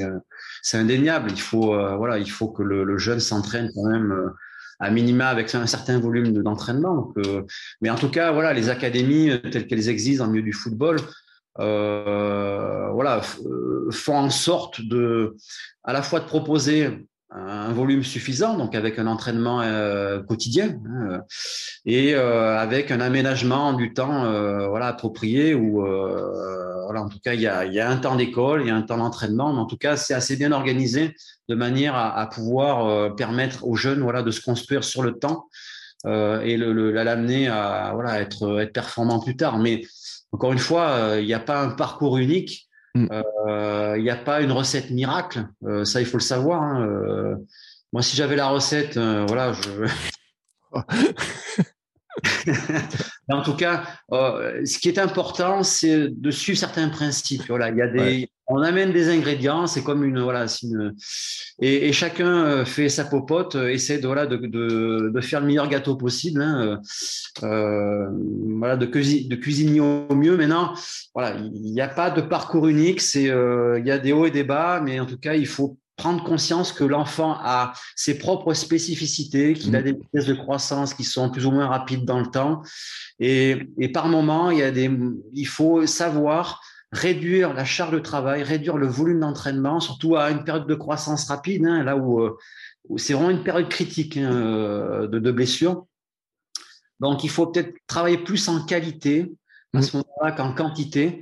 Euh, c'est indéniable. Il faut, euh, voilà, il faut que le, jeune s'entraîne quand même euh, à minima avec un certain volume d'entraînement. mais en tout cas, voilà, les académies telles qu'elles existent dans le milieu du football, euh, voilà, euh, font en sorte de, à la fois de proposer un volume suffisant, donc avec un entraînement euh, quotidien hein, et avec un aménagement du temps voilà approprié ou voilà en tout cas il y a, y a un temps d'école, il y a un temps d'entraînement, mais en tout cas c'est assez bien organisé de manière à, pouvoir permettre aux jeunes voilà de se construire sur le temps et l'amener le, à voilà être être performant plus tard, mais encore une fois, euh, il n'y a pas un parcours unique. Mm. Euh, il n'y a pas une recette miracle. Euh, ça, il faut le savoir. Hein. moi, si j'avais la recette, voilà, je. en tout cas, ce qui est important, c'est de suivre certains principes. Voilà, il y a des, on amène des ingrédients, c'est comme une voilà, une, et, et, chacun euh, fait sa popote, euh, essaie de voilà de, de, de faire le meilleur gâteau possible, hein, euh, voilà de, cuisiner, de cuisiner au mieux. Maintenant, voilà, il n'y a pas de parcours unique, c'est euh, il y a des hauts et des bas, mais en tout cas, il faut prendre conscience que l'enfant a ses propres spécificités, qu'il a mmh. des vitesses de croissance qui sont plus ou moins rapides dans le temps, et, et par moment, il y a des, il faut savoir réduire la charge de travail, réduire le volume d'entraînement, surtout à une période de croissance rapide, hein, là euh, où, c'est vraiment une période critique hein, euh, de, de blessure. Donc, il faut peut-être travailler plus en qualité à mmh. ce moment-là qu'en quantité.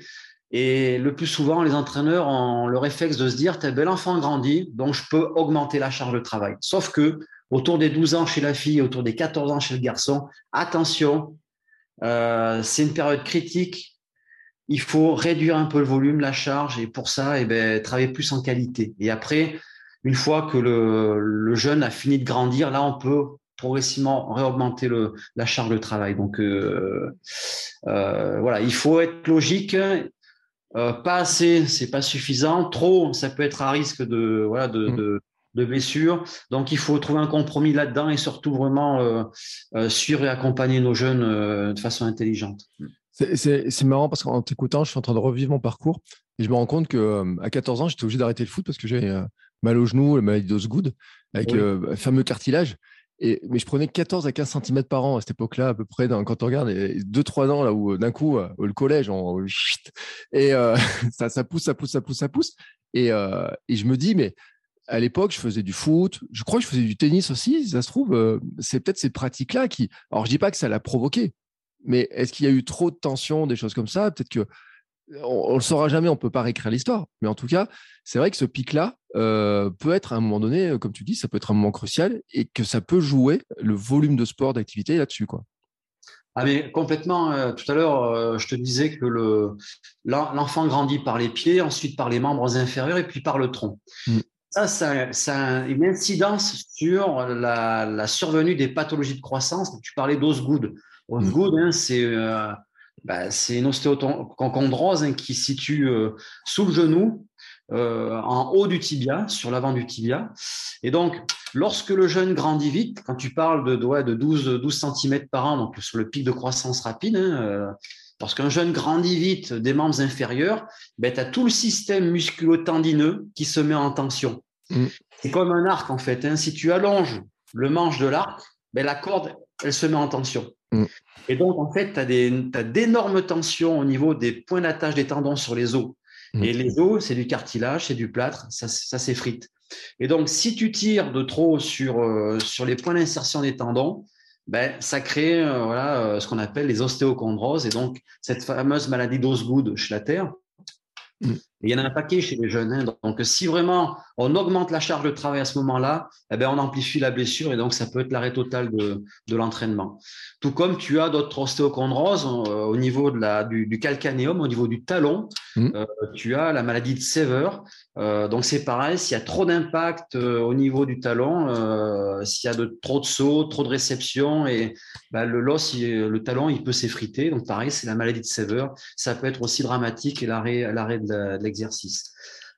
Et le plus souvent, les entraîneurs ont le réflexe de se dire, t'es bel enfant grandit, donc je peux augmenter la charge de travail. Sauf que autour des 12 ans chez la fille, autour des 14 ans chez le garçon, attention, euh, c'est une période critique. Il faut réduire un peu le volume, la charge, et pour ça, eh ben, travailler plus en qualité. Et après, une fois que le, le jeune a fini de grandir, là, on peut progressivement réaugmenter le, la charge de travail. Donc euh, euh, voilà, il faut être logique. Euh, pas assez, c'est pas suffisant. Trop, ça peut être à risque de voilà de, mmh. de, de blessures. Donc il faut trouver un compromis là-dedans et surtout vraiment euh, euh, suivre et accompagner nos jeunes de façon intelligente. C'est marrant parce qu'en t'écoutant, je suis en train de revivre mon parcours et je me rends compte que à 14 ans, j'étais obligé d'arrêter le foot parce que j'avais mal au genou, la maladie d'Osgood, avec le fameux cartilage. Mais je prenais 14 à 15 cm par an à cette époque-là, à peu près, quand on regarde, 2-3 ans, là où d'un coup, euh, le collège, on, et euh, ça, pousse, ça pousse, ça pousse, ça pousse. Et, euh, je me dis, mais à l'époque, je faisais du foot, je crois que je faisais du tennis aussi, ça se trouve, euh, c'est peut-être ces pratiques-là qui. Alors, je dis pas que ça l'a provoqué, mais est-ce qu'il y a eu trop de tension, des choses comme ça? Peut-être que on, ne le saura jamais, on peut pas réécrire l'histoire. Mais en tout cas, c'est vrai que ce pic-là euh, peut être à un moment donné, euh, comme tu dis, ça peut être un moment crucial et que ça peut jouer le volume de sport, d'activité là-dessus, quoi. Ah mais complètement. Euh, tout à l'heure, je te disais que le l'enfant grandit par les pieds, ensuite par les membres inférieurs et puis par le tronc. Mm. Ça, ça, a une incidence sur la, survenue des pathologies de croissance. Tu parlais d'Osgood. Osgood, mm. hein, c'est bah, c'est une ostéochondrose hein, qui se situe euh, sous le genou, euh, en haut du tibia, sur l'avant du tibia. Et donc, lorsque le jeune grandit vite, quand tu parles de, de 12, 12 cm par an, donc sur le pic de croissance rapide, hein, euh, lorsqu'un jeune grandit vite des membres inférieurs, ben, tu as tout le système musculo-tendineux qui se met en tension. Mm. C'est comme un arc, en fait. Hein. Si tu allonges le manche de l'arc, ben, la corde, elle se met en tension. Mm. Et donc, en fait, tu as d'énormes tensions au niveau des points d'attache des tendons sur les os. Mm. Et les os, c'est du cartilage, c'est du plâtre, ça, ça s'effrite. Et donc, si tu tires de trop sur, euh, sur les points d'insertion des tendons, ben, ça crée euh, voilà, euh, ce qu'on appelle les ostéochondroses et donc cette fameuse maladie d'Osgood Schlatter. Mm. il y en a un paquet chez les jeunes. Hein. Donc, si vraiment on augmente la charge de travail à ce moment-là, eh ben, on amplifie la blessure et donc ça peut être l'arrêt total de, de l'entraînement. Tout comme tu as d'autres ostéochondroses euh, au niveau de la, du, du, calcanéum, au niveau du talon, mmh. euh, tu as la maladie de Sever. Euh, donc c'est pareil, s'il y a trop d'impact au niveau du talon, s'il y a de, trop de sauts, trop de réception, et bah, le l'os, le talon, il peut s'effriter. Donc pareil, c'est la maladie de Sever. Ça peut être aussi dramatique et l'arrêt, l'arrêt de l'exercice.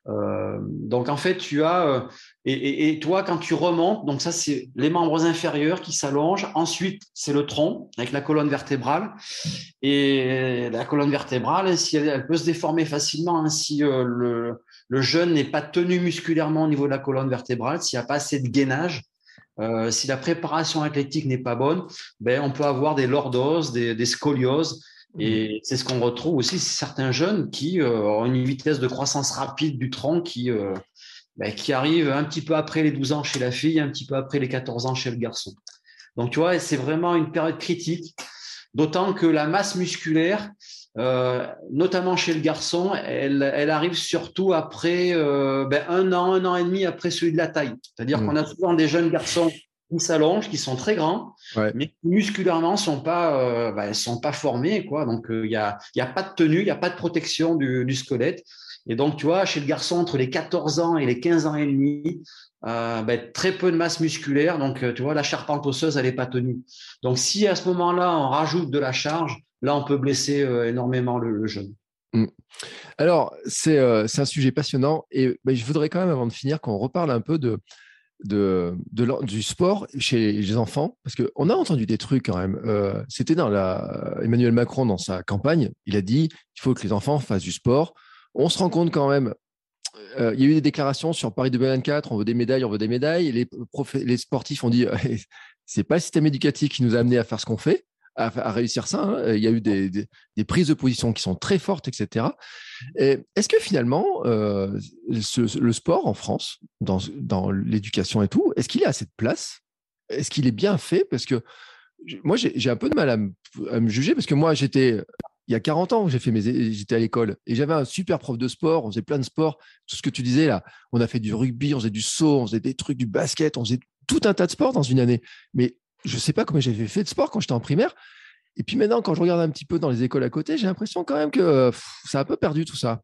Euh, donc en fait, tu as euh, et, toi quand tu remontes, donc ça c'est les membres inférieurs qui s'allongent. Ensuite, c'est le tronc avec la colonne vertébrale et la colonne vertébrale, si elle, peut se déformer facilement, hein, si euh, le, le jeune n'est pas tenu musculairement au niveau de la colonne vertébrale, s'il n'y a pas assez de gainage. Si la préparation athlétique n'est pas bonne, ben, on peut avoir des lordoses, des scolioses, et c'est ce qu'on retrouve aussi certains jeunes qui euh, ont une vitesse de croissance rapide du tronc qui, euh, bah, qui arrive un petit peu après les 12 ans chez la fille, un petit peu après les 14 ans chez le garçon. Donc, tu vois, c'est vraiment une période critique, d'autant que la masse musculaire, euh, notamment chez le garçon, elle, elle arrive surtout après ben, un an, un an et demi après celui de la taille. C'est-à-dire mmh. qu'on a souvent des jeunes garçons qui s'allongent, qui sont très grands, mais qui musculairement sont pas, euh, bah, sont pas formés, quoi. Donc il euh, y a, y a pas de tenue, il y a pas de protection du, du, squelette. Et donc tu vois, chez le garçon entre les 14 ans et les 15 ans et demi, euh, bah, très peu de masse musculaire. Donc euh, tu vois, la charpente osseuse, elle est pas tenue. Donc si à ce moment-là on rajoute de la charge, là on peut blesser énormément le, le jeune. Mmh. Alors, c'est un sujet passionnant et bah, je voudrais quand même, avant de finir, qu'on reparle un peu de, de, du sport chez les enfants Parce qu'on a entendu des trucs quand même. Euh, c'était dans la. Emmanuel Macron, dans sa campagne, il a dit il faut que les enfants fassent du sport. On se rend compte quand même. Euh, il y a eu des déclarations sur Paris 2024 on veut des médailles, on veut des médailles. les, sportifs ont dit c'est pas le système éducatif qui nous a amené à faire ce qu'on fait à, réussir ça. Hein. Il y a eu des, des, prises de position qui sont très fortes, etc. Est-ce que finalement, euh, le sport en France, dans, dans l'éducation et tout, est-ce qu'il est à cette place? Est-ce qu'il est bien fait? Parce que moi, j'ai un peu de mal à me, juger parce que moi, j'étais il y a 40 ans, j'ai fait mes, j'étais à l'école et j'avais un super prof de sport. On faisait plein de sports. Tout ce que tu disais là, on a fait du rugby, on faisait du saut, on faisait des trucs, du basket, on faisait tout un tas de sports dans une année. Mais je sais pas comment j'avais fait de sport quand j'étais en primaire. Et puis maintenant, quand je regarde un petit peu dans les écoles à côté, j'ai l'impression quand même que ça a un peu perdu tout ça.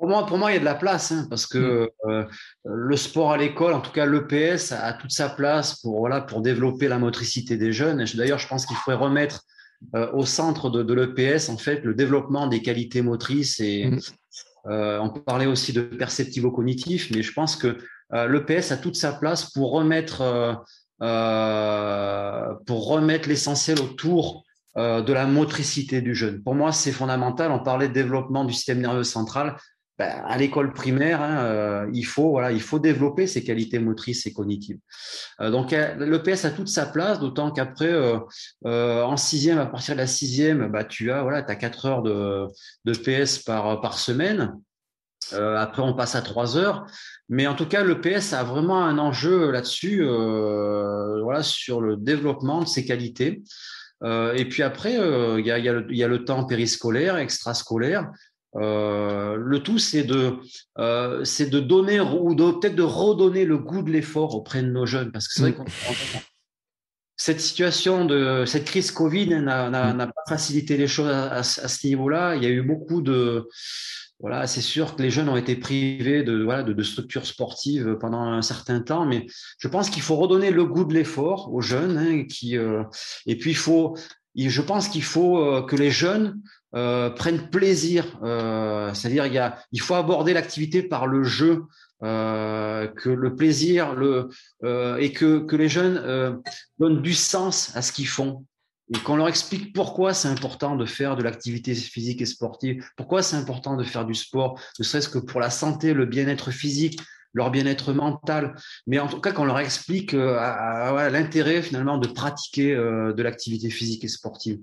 Pour moi, pour moi, il y a de la place, hein, parce que mm. euh, le sport à l'école, en tout cas l'EPS, a toute sa place pour, voilà, pour développer la motricité des jeunes. D'ailleurs, je pense qu'il faudrait remettre euh, au centre de, de l'EPS, en fait, le développement des qualités motrices. Et mm. euh, on parlait aussi de perceptivo-cognitif, mais je pense que l'EPS a toute sa place pour remettre, pour remettre l'essentiel autour de la motricité du jeune. Pour moi, c'est fondamental. On parlait de développement du système nerveux central. Ben, à l'école primaire, hein, euh, il faut voilà, il faut développer ses qualités motrices et cognitives. Euh, donc l'EPS a toute sa place, d'autant qu'après euh, en sixième, à partir de la sixième, bah tu as voilà, as quatre heures de, de PS par par semaine. Après, on passe à trois heures. Mais en tout cas, l'EPS a vraiment un enjeu là-dessus, voilà, sur le développement de ses qualités. et puis après, il y a, y, a y, a, le temps périscolaire, extrascolaire. Euh, le tout, c'est de, euh, c'est de donner ou peut-être de redonner le goût de l'effort auprès de nos jeunes, parce que c'est vrai mm. qu'on cette situation de cette crise Covid n'a pas facilité les choses à, ce niveau-là. Il y a eu beaucoup de voilà, c'est sûr que les jeunes ont été privés de voilà de, structures sportives pendant un certain temps, mais je pense qu'il faut redonner le goût de l'effort aux jeunes, hein, qui euh, et puis il faut, je pense qu'il faut que les jeunes euh, prennent plaisir. Euh, c'est-à-dire, il, y a, il faut aborder l'activité par le jeu, euh, que le plaisir, le, euh, et que, que les jeunes euh, donnent du sens à ce qu'ils font. Et qu'on leur explique pourquoi c'est important de faire de l'activité physique et sportive, pourquoi c'est important de faire du sport, ne serait-ce que pour la santé, le bien-être physique, leur bien-être mental, mais en tout cas qu'on leur explique euh, l'intérêt finalement de pratiquer euh, de l'activité physique et sportive.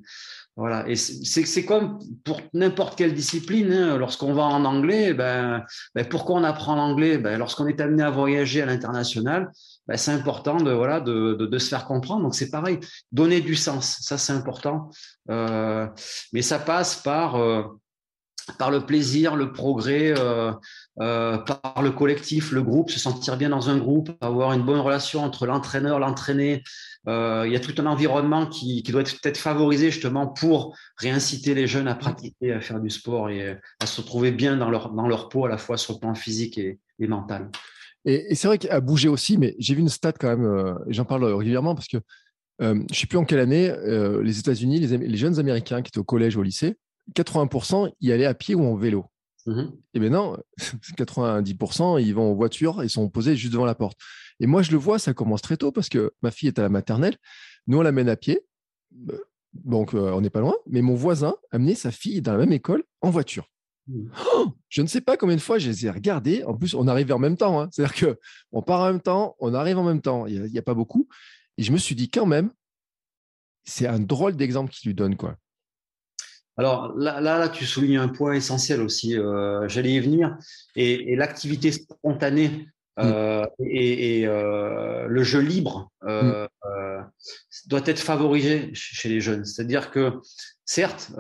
Voilà, et c'est comme pour n'importe quelle discipline. Hein. Lorsqu'on va en anglais, ben, ben pourquoi on apprend l'anglais? Ben, Lorsqu'on est amené à voyager à l'international, ben, c'est important de voilà de, de, de, se faire comprendre. Donc c'est pareil, donner du sens, ça c'est important. Euh, mais ça passe par euh, par le plaisir, le progrès, euh, euh, par le collectif, le groupe, se sentir bien dans un groupe, avoir une bonne relation entre l'entraîneur, l'entraîné. Euh, il y a tout un environnement qui, doit être peut-être favorisé justement pour réinciter les jeunes à pratiquer, à faire du sport et à se retrouver bien dans leur, dans peau, à la fois sur le plan physique et, mental. Et, c'est vrai qu'à bouger aussi, mais j'ai vu une stat quand même, euh, j'en parle régulièrement parce que euh, je ne sais plus en quelle année, les États-Unis, les, jeunes Américains qui étaient au collège ou au lycée, 80% y allaient à pied ou en vélo. Mm-hmm. Et maintenant, 90%, ils vont en voiture et sont posés juste devant la porte. Et moi, je le vois, ça commence très tôt parce que ma fille est à la maternelle. Nous, on l'amène à pied. Euh, donc, euh, on n'est pas loin. Mais mon voisin a amené sa fille dans la même école en voiture. Mm. Oh, je ne sais pas combien de fois je les ai regardés. En plus, on arrive en même temps. Hein. C'est-à-dire qu'on part en même temps, on arrive en même temps. Il n'y a, a, pas beaucoup. Et je me suis dit, quand même, c'est un drôle d'exemple qu'il lui donne. Quoi. Alors là, là, tu soulignes un point essentiel aussi. Euh, j'allais y venir. Et, l'activité spontanée euh, mm. et, euh, le jeu libre mm. doit être favorisé chez les jeunes. C'est-à-dire que, certes,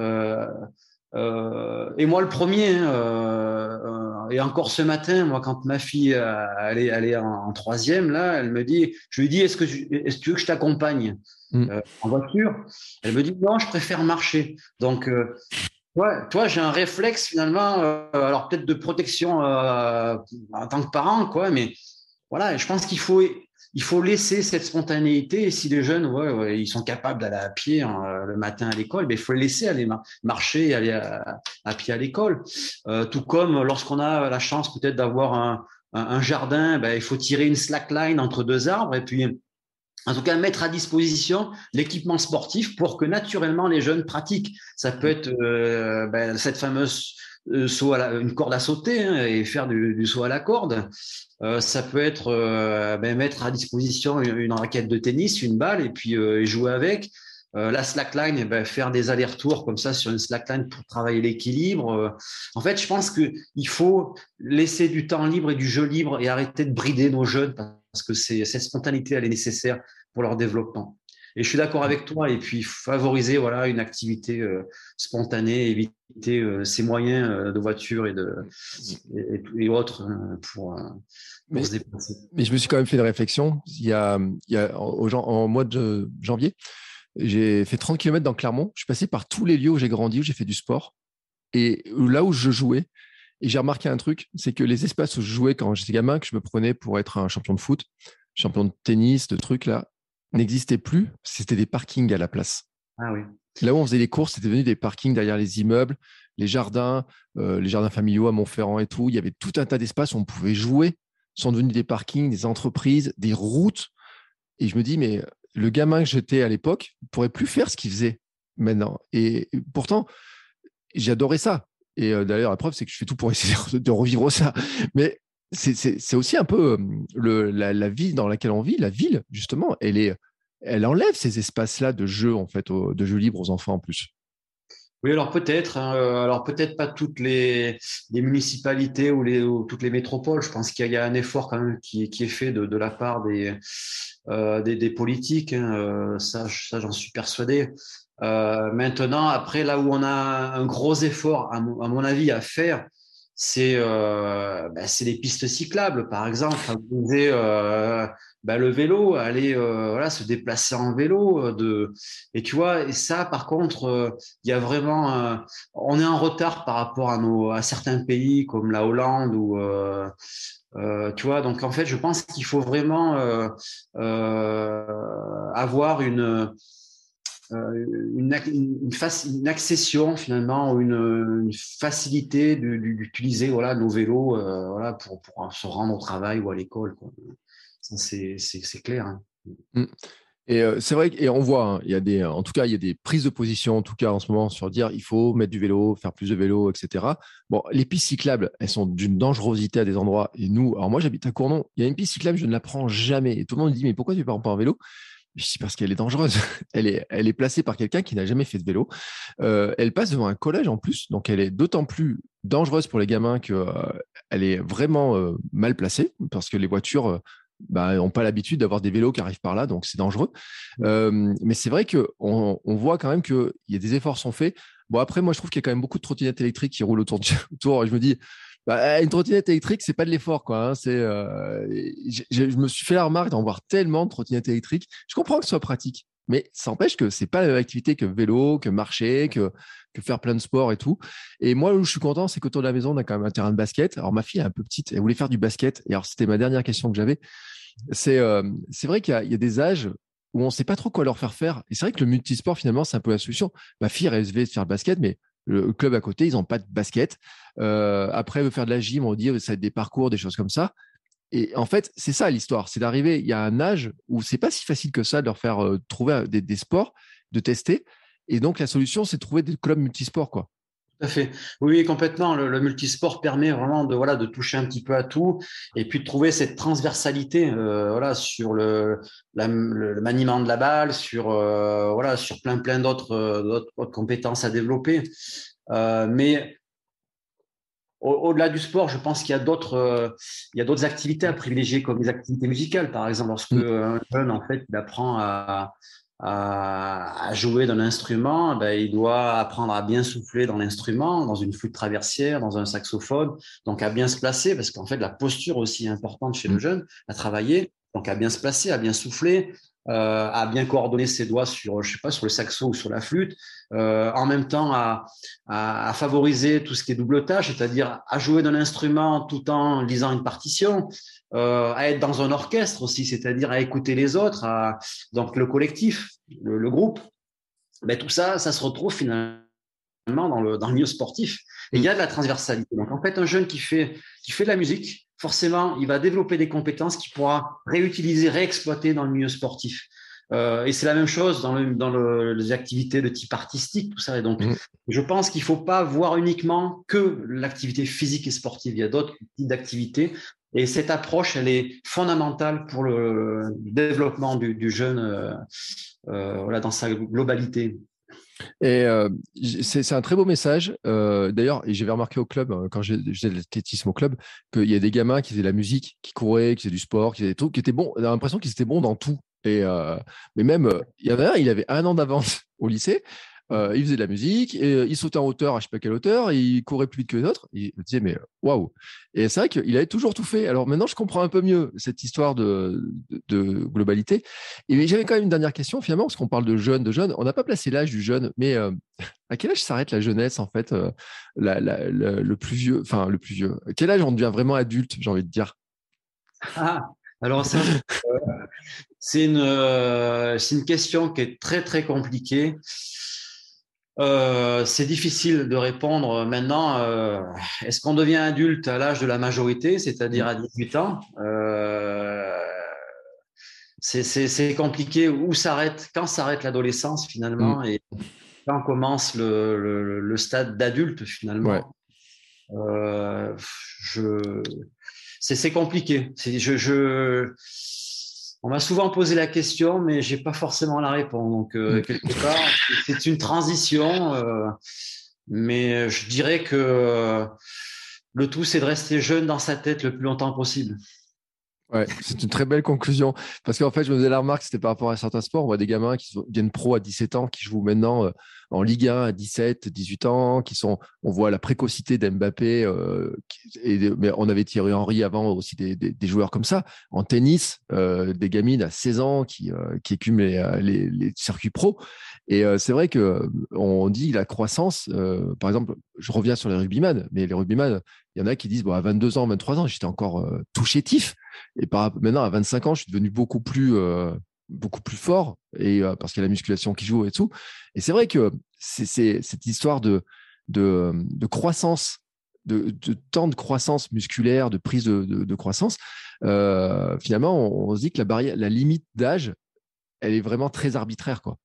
et moi le premier, hein, et encore ce matin, moi quand ma fille allait, allait en, troisième, là, elle me dit, je lui dis, est-ce que, est-ce que tu veux que je t'accompagne? Mm. Euh, en voiture. Elle me dit non, je préfère marcher. Donc, euh, toi, j'ai un réflexe finalement, euh, alors peut-être de protection en tant que parent, quoi, mais voilà, je pense qu'il faut, il faut laisser cette spontanéité. Et si les jeunes, ouais, ils sont capables d'aller à pied hein, le matin à l'école, ben, il faut les laisser aller marcher, aller à, pied à l'école. tout comme lorsqu'on a la chance peut-être d'avoir un, un, jardin, ben, il faut tirer une slackline entre deux arbres et puis en tout cas mettre à disposition l'équipement sportif pour que naturellement les jeunes pratiquent. Ça peut être euh, ben, cette fameuse euh, saut à une corde à sauter hein, et faire du, saut à la corde. Euh, ça peut être ben, mettre à disposition une, raquette de tennis, une balle et puis jouer avec. la slackline, ben, faire des allers-retours comme ça sur une slackline pour travailler l'équilibre. en fait, je pense qu'il faut laisser du temps libre et du jeu libre et arrêter de brider nos jeunes parce que cette spontanéité, elle est nécessaire pour leur développement. Et je suis d'accord avec toi. Et puis favoriser voilà une activité spontanée, éviter ces moyens de voiture et de et, autres pour, mais, se déplacer. Mais je me suis quand même fait une réflexion. Il y a, il y a en mois de janvier, j'ai fait 30 km dans Clermont. Je suis passé par tous les lieux où j'ai grandi, où j'ai fait du sport. Et là où je jouais, et j'ai remarqué un truc, c'est que les espaces où je jouais quand j'étais gamin, que je me prenais pour être un champion de foot, champion de tennis, de trucs là, n'existaient plus. C'était des parkings à la place. Ah oui. Là où on faisait les courses, c'était devenu des parkings derrière les immeubles, les jardins, euh, les jardins familiaux à Montferrand et tout. Il y avait tout un tas d'espaces où on pouvait jouer. sont devenus des parkings, des entreprises, des routes. Et je me dis, mais le gamin que j'étais à l'époque ne pourrait plus faire ce qu'il faisait maintenant. Et pourtant, j'adorais ça. Et euh, d'ailleurs, la preuve, c'est que je fais tout pour essayer de revivre ça. Mais c'est aussi un peu le, la, vie dans laquelle on vit, la ville, justement, elle, enlève ces espaces-là de jeu, en fait, de jeu libre aux enfants en plus. Oui, alors peut-être, hein, euh, alors peut-être pas toutes les, municipalités ou, toutes les métropoles. Je pense qu'il y a un effort quand même qui, est fait de, la part des, euh, politiques. Hein, euh, ça j'en suis persuadé. Euh, maintenant, après, là où on a un gros effort, à mon, avis, à faire, c'est euh, ben, les pistes cyclables, par exemple. Vous euh, ben, le vélo, aller euh, voilà, se déplacer en vélo. Euh, de... Et tu vois, et ça, par contre, euh, il y a vraiment, on est en retard par rapport à, nos, à certains pays comme la Hollande ou tu vois. Donc en fait, je pense qu'il faut vraiment avoir une une, une, une, accession finalement une, facilité d'utiliser voilà nos vélos voilà pour, pour, se rendre au travail ou à l'école c'est clair. Hein. Mmh. Et euh, c'est vrai, et on voit, hein, y a des, en tout cas, il y a des prises de position, en tout cas en ce moment, sur dire il faut mettre du vélo, faire plus de vélo, etc. Bon, les pistes cyclables, elles sont d'une dangerosité à des endroits. Et nous, alors moi, j'habite à Cournon, il y a une piste cyclable, je ne la prends jamais. Et tout le monde me dit mais pourquoi tu ne pars pas en vélo? Dis parce qu'elle est dangereuse. Elle est, elle est placée par quelqu'un qui n'a jamais fait de vélo. Euh, elle passe devant un collège en plus, donc elle est d'autant plus dangereuse pour les gamins qu'elle euh, est vraiment mal placée parce que les voitures bah, n'ont pas l'habitude d'avoir des vélos qui arrivent par là, donc c'est dangereux. Mmh. Euh, mais c'est vrai qu'on on voit quand même qu'il y a des efforts sont faits. Bon, après, moi, je trouve qu'il y a quand même beaucoup de trottinettes électriques qui roulent autour. autour et je me dis, bah, une trottinette électrique, c'est pas de l'effort, quoi. Hein, c'est, euh, je me suis fait la remarque d'en voir tellement de trottinettes électriques. Je comprends que ce soit pratique, mais ça empêche que c'est pas la même activité que vélo, que marcher, que, que faire plein de sports et tout. Et moi, où je suis content, c'est qu'autour de la maison, on a quand même un terrain de basket. Alors, ma fille est un peu petite, elle voulait faire du basket. Et alors, c'était ma dernière question que j'avais. C'est euh, c'est vrai qu'il y, y, a des âges où on ne sait pas trop quoi leur faire faire. Et c'est vrai que le multisport, finalement, c'est un peu la solution. Ma fille rêvait de faire le basket, mais le club à côté, ils n'ont pas de basket. Euh, après, veut faire de la gym, on dit ça va être des parcours, des choses comme ça. Et en fait, c'est ça l'histoire, c'est d'arriver. Il y a un âge où c'est pas si facile que ça de leur faire euh, trouver des, des, sports, de tester. Et donc la solution, c'est de trouver des clubs multisports, quoi. Tout à fait. Oui, complètement. Le, multisport permet vraiment de voilà de toucher un petit peu à tout et puis de trouver cette transversalité euh, voilà sur le, le, maniement de la balle, sur euh, voilà sur plein plein d'autres euh, compétences à développer. mais au-delà du sport, je pense qu'il y a d'autres il y a d'autres activités à privilégier comme les activités musicales par exemple lorsque mmh. un jeune en fait il apprend à à, jouer d'un instrument, ben, il doit apprendre à bien souffler dans l'instrument, dans une flûte traversière, dans un saxophone, donc à bien se placer, parce qu'en fait, la posture aussi est importante chez le mm. jeune, à travailler, donc à bien se placer, à bien souffler, euh, à bien coordonner ses doigts sur, je sais pas, sur le saxo ou sur la flûte, euh, en même temps à, à, à, favoriser tout ce qui est double tâche, c'est-à-dire à jouer d'un instrument tout en lisant une partition, euh, à être dans un orchestre aussi, c'est-à-dire à écouter les autres, à, donc le collectif, le, groupe. Mais tout ça, ça se retrouve finalement dans le, dans le milieu sportif. Et il y a de la transversalité. Donc en fait, un jeune qui fait, qui fait de la musique, forcément, il va développer des compétences qu'il pourra réutiliser, réexploiter dans le milieu sportif. Euh, et c'est la même chose dans, le, dans le, les activités de type artistique, tout ça. Et donc, mmh. je pense qu'il faut pas voir uniquement que l'activité physique et sportive. Il y a d'autres types d'activités et cette approche, elle est fondamentale pour le développement du, jeune euh, euh, voilà, dans sa globalité. Et euh, c'est un très beau message. D'ailleurs, j'avais remarqué au club, quand j'ai l'athlétisme au club, qu'il y a des gamins qui faisaient de la musique, qui couraient, qui faisaient du sport, qui faisaient des trucs, qui étaient bons. On a l'impression qu'ils étaient bons dans tout. Et, mais même, il y en il avait un an d'avance au lycée. Euh, il faisait de la musique, et euh, il sautait en hauteur à je sais pas quelle hauteur, il courait plus vite que les autres. Il me disait, mais waouh! Et c'est vrai qu'il avait toujours tout fait. Alors maintenant, je comprends un peu mieux cette histoire de, globalité. Et j'avais quand même une dernière question, finalement, parce qu'on parle de jeunes, de jeunes. On n'a pas placé l'âge du jeune, mais euh, à quel âge s'arrête la jeunesse, en fait, le plus vieux, enfin, le plus vieux? À quel âge on devient vraiment adulte, j'ai envie de dire? Ah, alors c'est une, une question qui est très, très compliquée. Euh, c'est difficile de répondre maintenant. Euh, est-ce qu'on devient adulte à l'âge de la majorité, c'est-à-dire à 18 ans euh, C'est compliqué. Où s'arrête Quand s'arrête l'adolescence finalement mm. et quand commence le, stade d'adulte finalement C'est compliqué. Je, je on m'a souvent posé la question, mais j'ai pas forcément la réponse. Donc euh, quelque part, c'est une transition, euh, mais je dirais que euh, le tout, c'est de rester jeune dans sa tête le plus longtemps possible. Ouais, c'est une très belle conclusion. Parce qu'en fait, je me faisais la remarque, c'était par rapport à certains sports. On voit des gamins qui viennent pro à 17 ans, qui jouent maintenant en Ligue 1 à 17, 18 ans, qui sont, on voit la précocité d'Mbappé, euh, mais on avait Thierry Henry avant aussi des, joueurs comme ça. En tennis, euh, des gamines à 16 ans qui, euh, écument les, les, circuits pro. Et euh, c'est vrai que on dit la croissance, euh, par exemple, je reviens sur les rugbyman, mais les rugbyman, il y en a qui disent, bon, à 22 ans, 23 ans, j'étais encore tout chétif. Et maintenant, à 25 ans, je suis devenu beaucoup plus beaucoup plus fort et euh, parce qu'il y a la musculation qui joue et tout. Et c'est vrai que c'est cette histoire de, de, de croissance, de, de, temps de croissance musculaire, de prise de, de croissance. Euh, finalement, on, se dit que la barrière, la limite d'âge, elle est vraiment très arbitraire, quoi.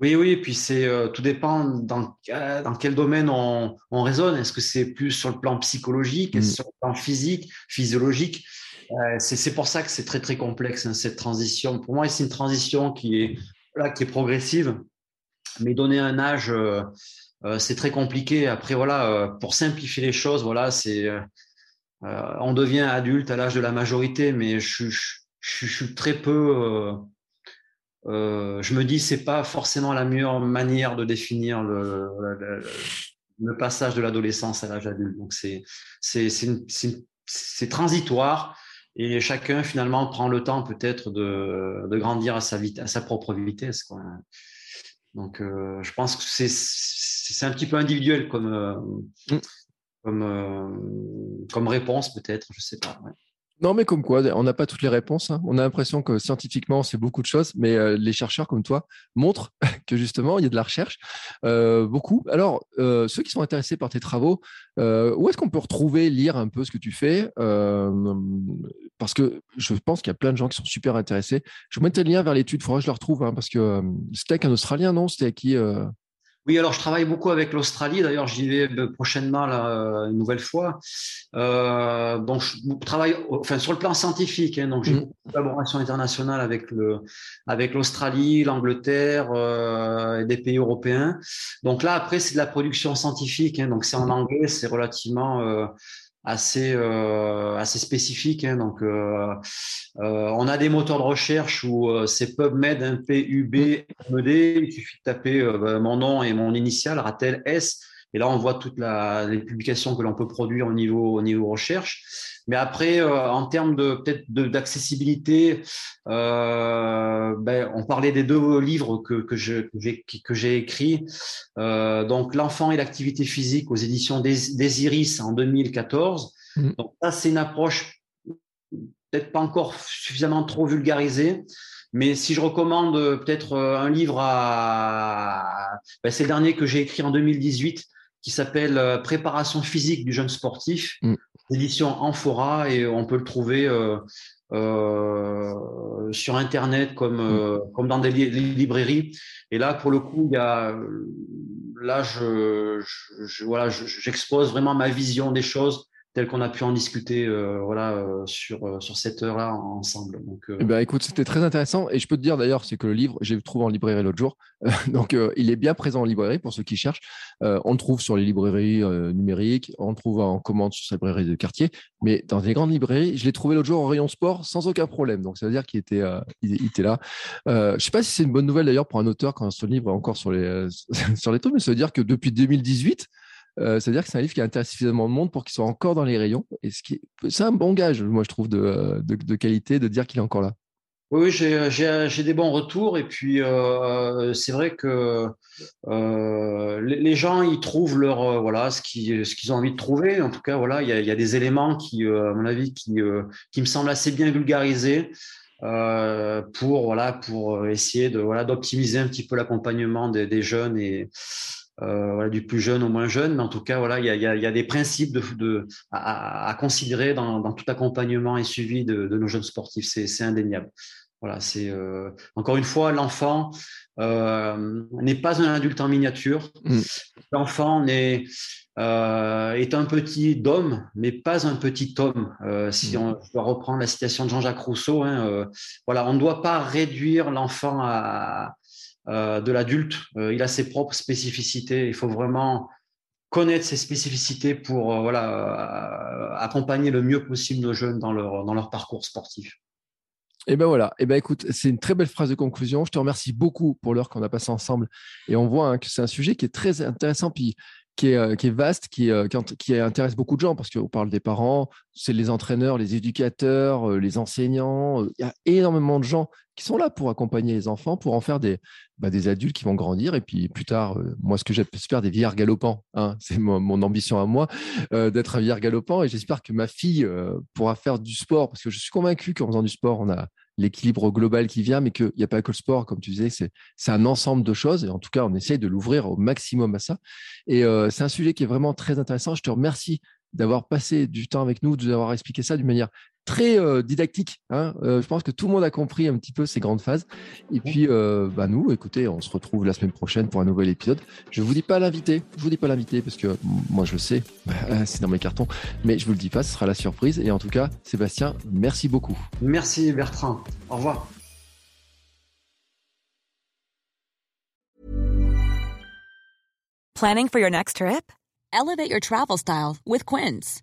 Oui, oui, et puis c'est euh, tout dépend dans, dans quel domaine on, on raisonne. Est-ce que c'est plus sur le plan psychologique, est-ce mmh. sur le plan physique, physiologique? C'est pour ça que c'est très très complexe hein, cette transition. Pour moi, c'est une transition qui est là, qui est progressive, mais donner un âge, euh, euh, c'est très compliqué. Après, voilà, euh, pour simplifier les choses, voilà, c'est on devient adulte à l'âge de la majorité, mais je, suis très peu. je me dis, c'est pas forcément la meilleure manière de définir le, le passage de l'adolescence à l'âge adulte. Donc c'est c'est transitoire et chacun finalement prend le temps peut-être de, de, grandir à sa, à sa propre vitesse. Quoi. Donc euh, je pense que c'est un petit peu individuel comme, euh, mm. comme, euh, comme réponse peut-être, je sais pas. Non, mais comme quoi, on n'a pas toutes les réponses. Hein. On a l'impression que scientifiquement, c'est beaucoup de choses, mais euh, les chercheurs comme toi montrent que justement, il y a de la recherche, euh, beaucoup. Alors, euh, ceux qui sont intéressés par tes travaux, où est-ce qu'on peut retrouver, lire un peu ce que tu fais Parce que je pense qu'il y a plein de gens qui sont super intéressés. Je vous mettrai le lien vers l'étude, il faudra que je le retrouve, hein, parce que c'était avec un Australien, non? C'était à qui oui, alors je travaille beaucoup avec l'Australie. D'ailleurs, j'y vais prochainement là, une nouvelle fois. Euh, donc, je travaille, enfin, sur le plan scientifique. Hein, donc, j'ai mmh. une collaboration internationale avec le, avec l'Australie, l'Angleterre euh, et des pays européens. Donc là, après, c'est de la production scientifique. Hein, donc, c'est en anglais, c'est relativement euh, assez euh, assez spécifique. Hein, donc, euh, euh, on a des moteurs de recherche où c'est PubMed, un PUB, MED. Il suffit de taper bah, mon nom et mon initial, Ratel S. Et là, on voit toutes les publications que l'on peut produire au niveau, au niveau recherche. Mais après, en termes de peut-être d'accessibilité, ben, on parlait des deux livres que, que j'ai que écrits. donc, l'enfant et l'activité physique aux éditions des, des Iris en 2014. Mmh. Donc ça, c'est une approche peut-être pas encore suffisamment trop vulgarisée. Mais si je recommande peut-être un livre à, ben, c'est le dernier que j'ai écrit en 2018 qui s'appelle euh, Préparation physique du jeune sportif, mm. édition Amphora, et on peut le trouver euh, euh, sur Internet comme, euh, mm. comme dans des librairies. Et là, pour le coup, il y a, là, je, je, je voilà, j'expose vraiment ma vision des choses tel qu'on a pu en discuter euh, voilà, euh, sur, euh, sur cette heure-là ensemble. Donc, eh ben, écoute, c'était très intéressant. Et je peux te dire d'ailleurs, c'est que le livre, j'ai trouvé en librairie l'autre jour. donc, il est bien présent en librairie pour ceux qui cherchent. on le trouve sur les librairies numériques, on le trouve en commande sur sa librairie de quartier. Mais dans des grandes librairies, je l'ai trouvé l'autre jour en rayon sport sans aucun problème. Donc, ça veut dire qu'il était, il, était là. je ne sais pas si c'est une bonne nouvelle d'ailleurs pour un auteur quand ce livre est encore sur les, sur les trucs, mais ça veut dire que depuis 2018, euh, c'est-à-dire que c'est un livre qui intéresse suffisamment de monde pour qu'il soit encore dans les rayons. Et c'est un bon gage, moi, je trouve, de, qualité de dire qu'il est encore là. Oui, j'ai des bons retours. Et puis, euh, c'est vrai que euh, les, gens, ils trouvent leur, voilà, ce qu'ils ont envie de trouver. En tout cas, voilà, il y a, des éléments qui, à mon avis, qui me semblent assez bien vulgarisés. pour voilà pour essayer de voilà d'optimiser un petit peu l'accompagnement des, des, jeunes et euh, voilà, du plus jeune au moins jeune, mais en tout cas, voilà, il y a, y a, y a des principes de, de à, à, considérer dans, dans, tout accompagnement et suivi de, de nos jeunes sportifs. C'est indéniable. Voilà, c'est euh, encore une fois, l'enfant euh, n'est pas un adulte en miniature. Mm. L'enfant est, euh, est un petit d'homme, mais pas un petit homme. Euh, si mm. on doit reprendre la citation de Jean-Jacques Rousseau, hein, euh, voilà, on ne doit pas réduire l'enfant à, de l'adulte. Euh, il a ses propres spécificités. Il faut vraiment connaître ses spécificités pour euh, voilà, accompagner le mieux possible nos jeunes dans leur, dans leur parcours sportif. Et eh ben voilà, et eh ben écoute, c'est une très belle phrase de conclusion. Je te remercie beaucoup pour l'heure qu'on a passé ensemble. Et on voit hein, que c'est un sujet qui est très intéressant. Puis qui est, euh, qui est vaste, qui, euh, qui, intéresse beaucoup de gens, parce qu'on parle des parents, c'est les entraîneurs, les éducateurs, euh, les enseignants. Il y a énormément de gens qui sont là pour accompagner les enfants, pour en faire des, bah, des adultes qui vont grandir. Et puis plus tard, moi, ce que j'espère des vieillards galopants, hein, c'est mon, ambition à moi, d'être un vieillard galopant. Et j'espère que ma fille pourra faire du sport, parce que je suis convaincu qu'en faisant du sport, on a l'équilibre global qui vient, mais qu'il n'y a pas que le sport, comme tu disais, c'est un ensemble de choses. Et en tout cas, on essaye de l'ouvrir au maximum à ça. Et euh, c'est un sujet qui est vraiment très intéressant. Je te remercie d'avoir passé du temps avec nous, de nous avoir expliqué ça d'une manière très euh, didactique. Hein. Euh, je pense que tout le monde a compris un petit peu ces grandes phases. Et puis, euh, bah nous, écoutez, on se retrouve la semaine prochaine pour un nouvel épisode. Je vous dis pas l'invité, je vous dis pas l'invité parce que moi je le sais, c'est dans mes cartons, mais je vous le dis pas, ce sera la surprise. Et en tout cas, Sébastien, merci beaucoup. Merci Bertrand. Au revoir. Planning for your next trip? Elevate your travel style with Quince.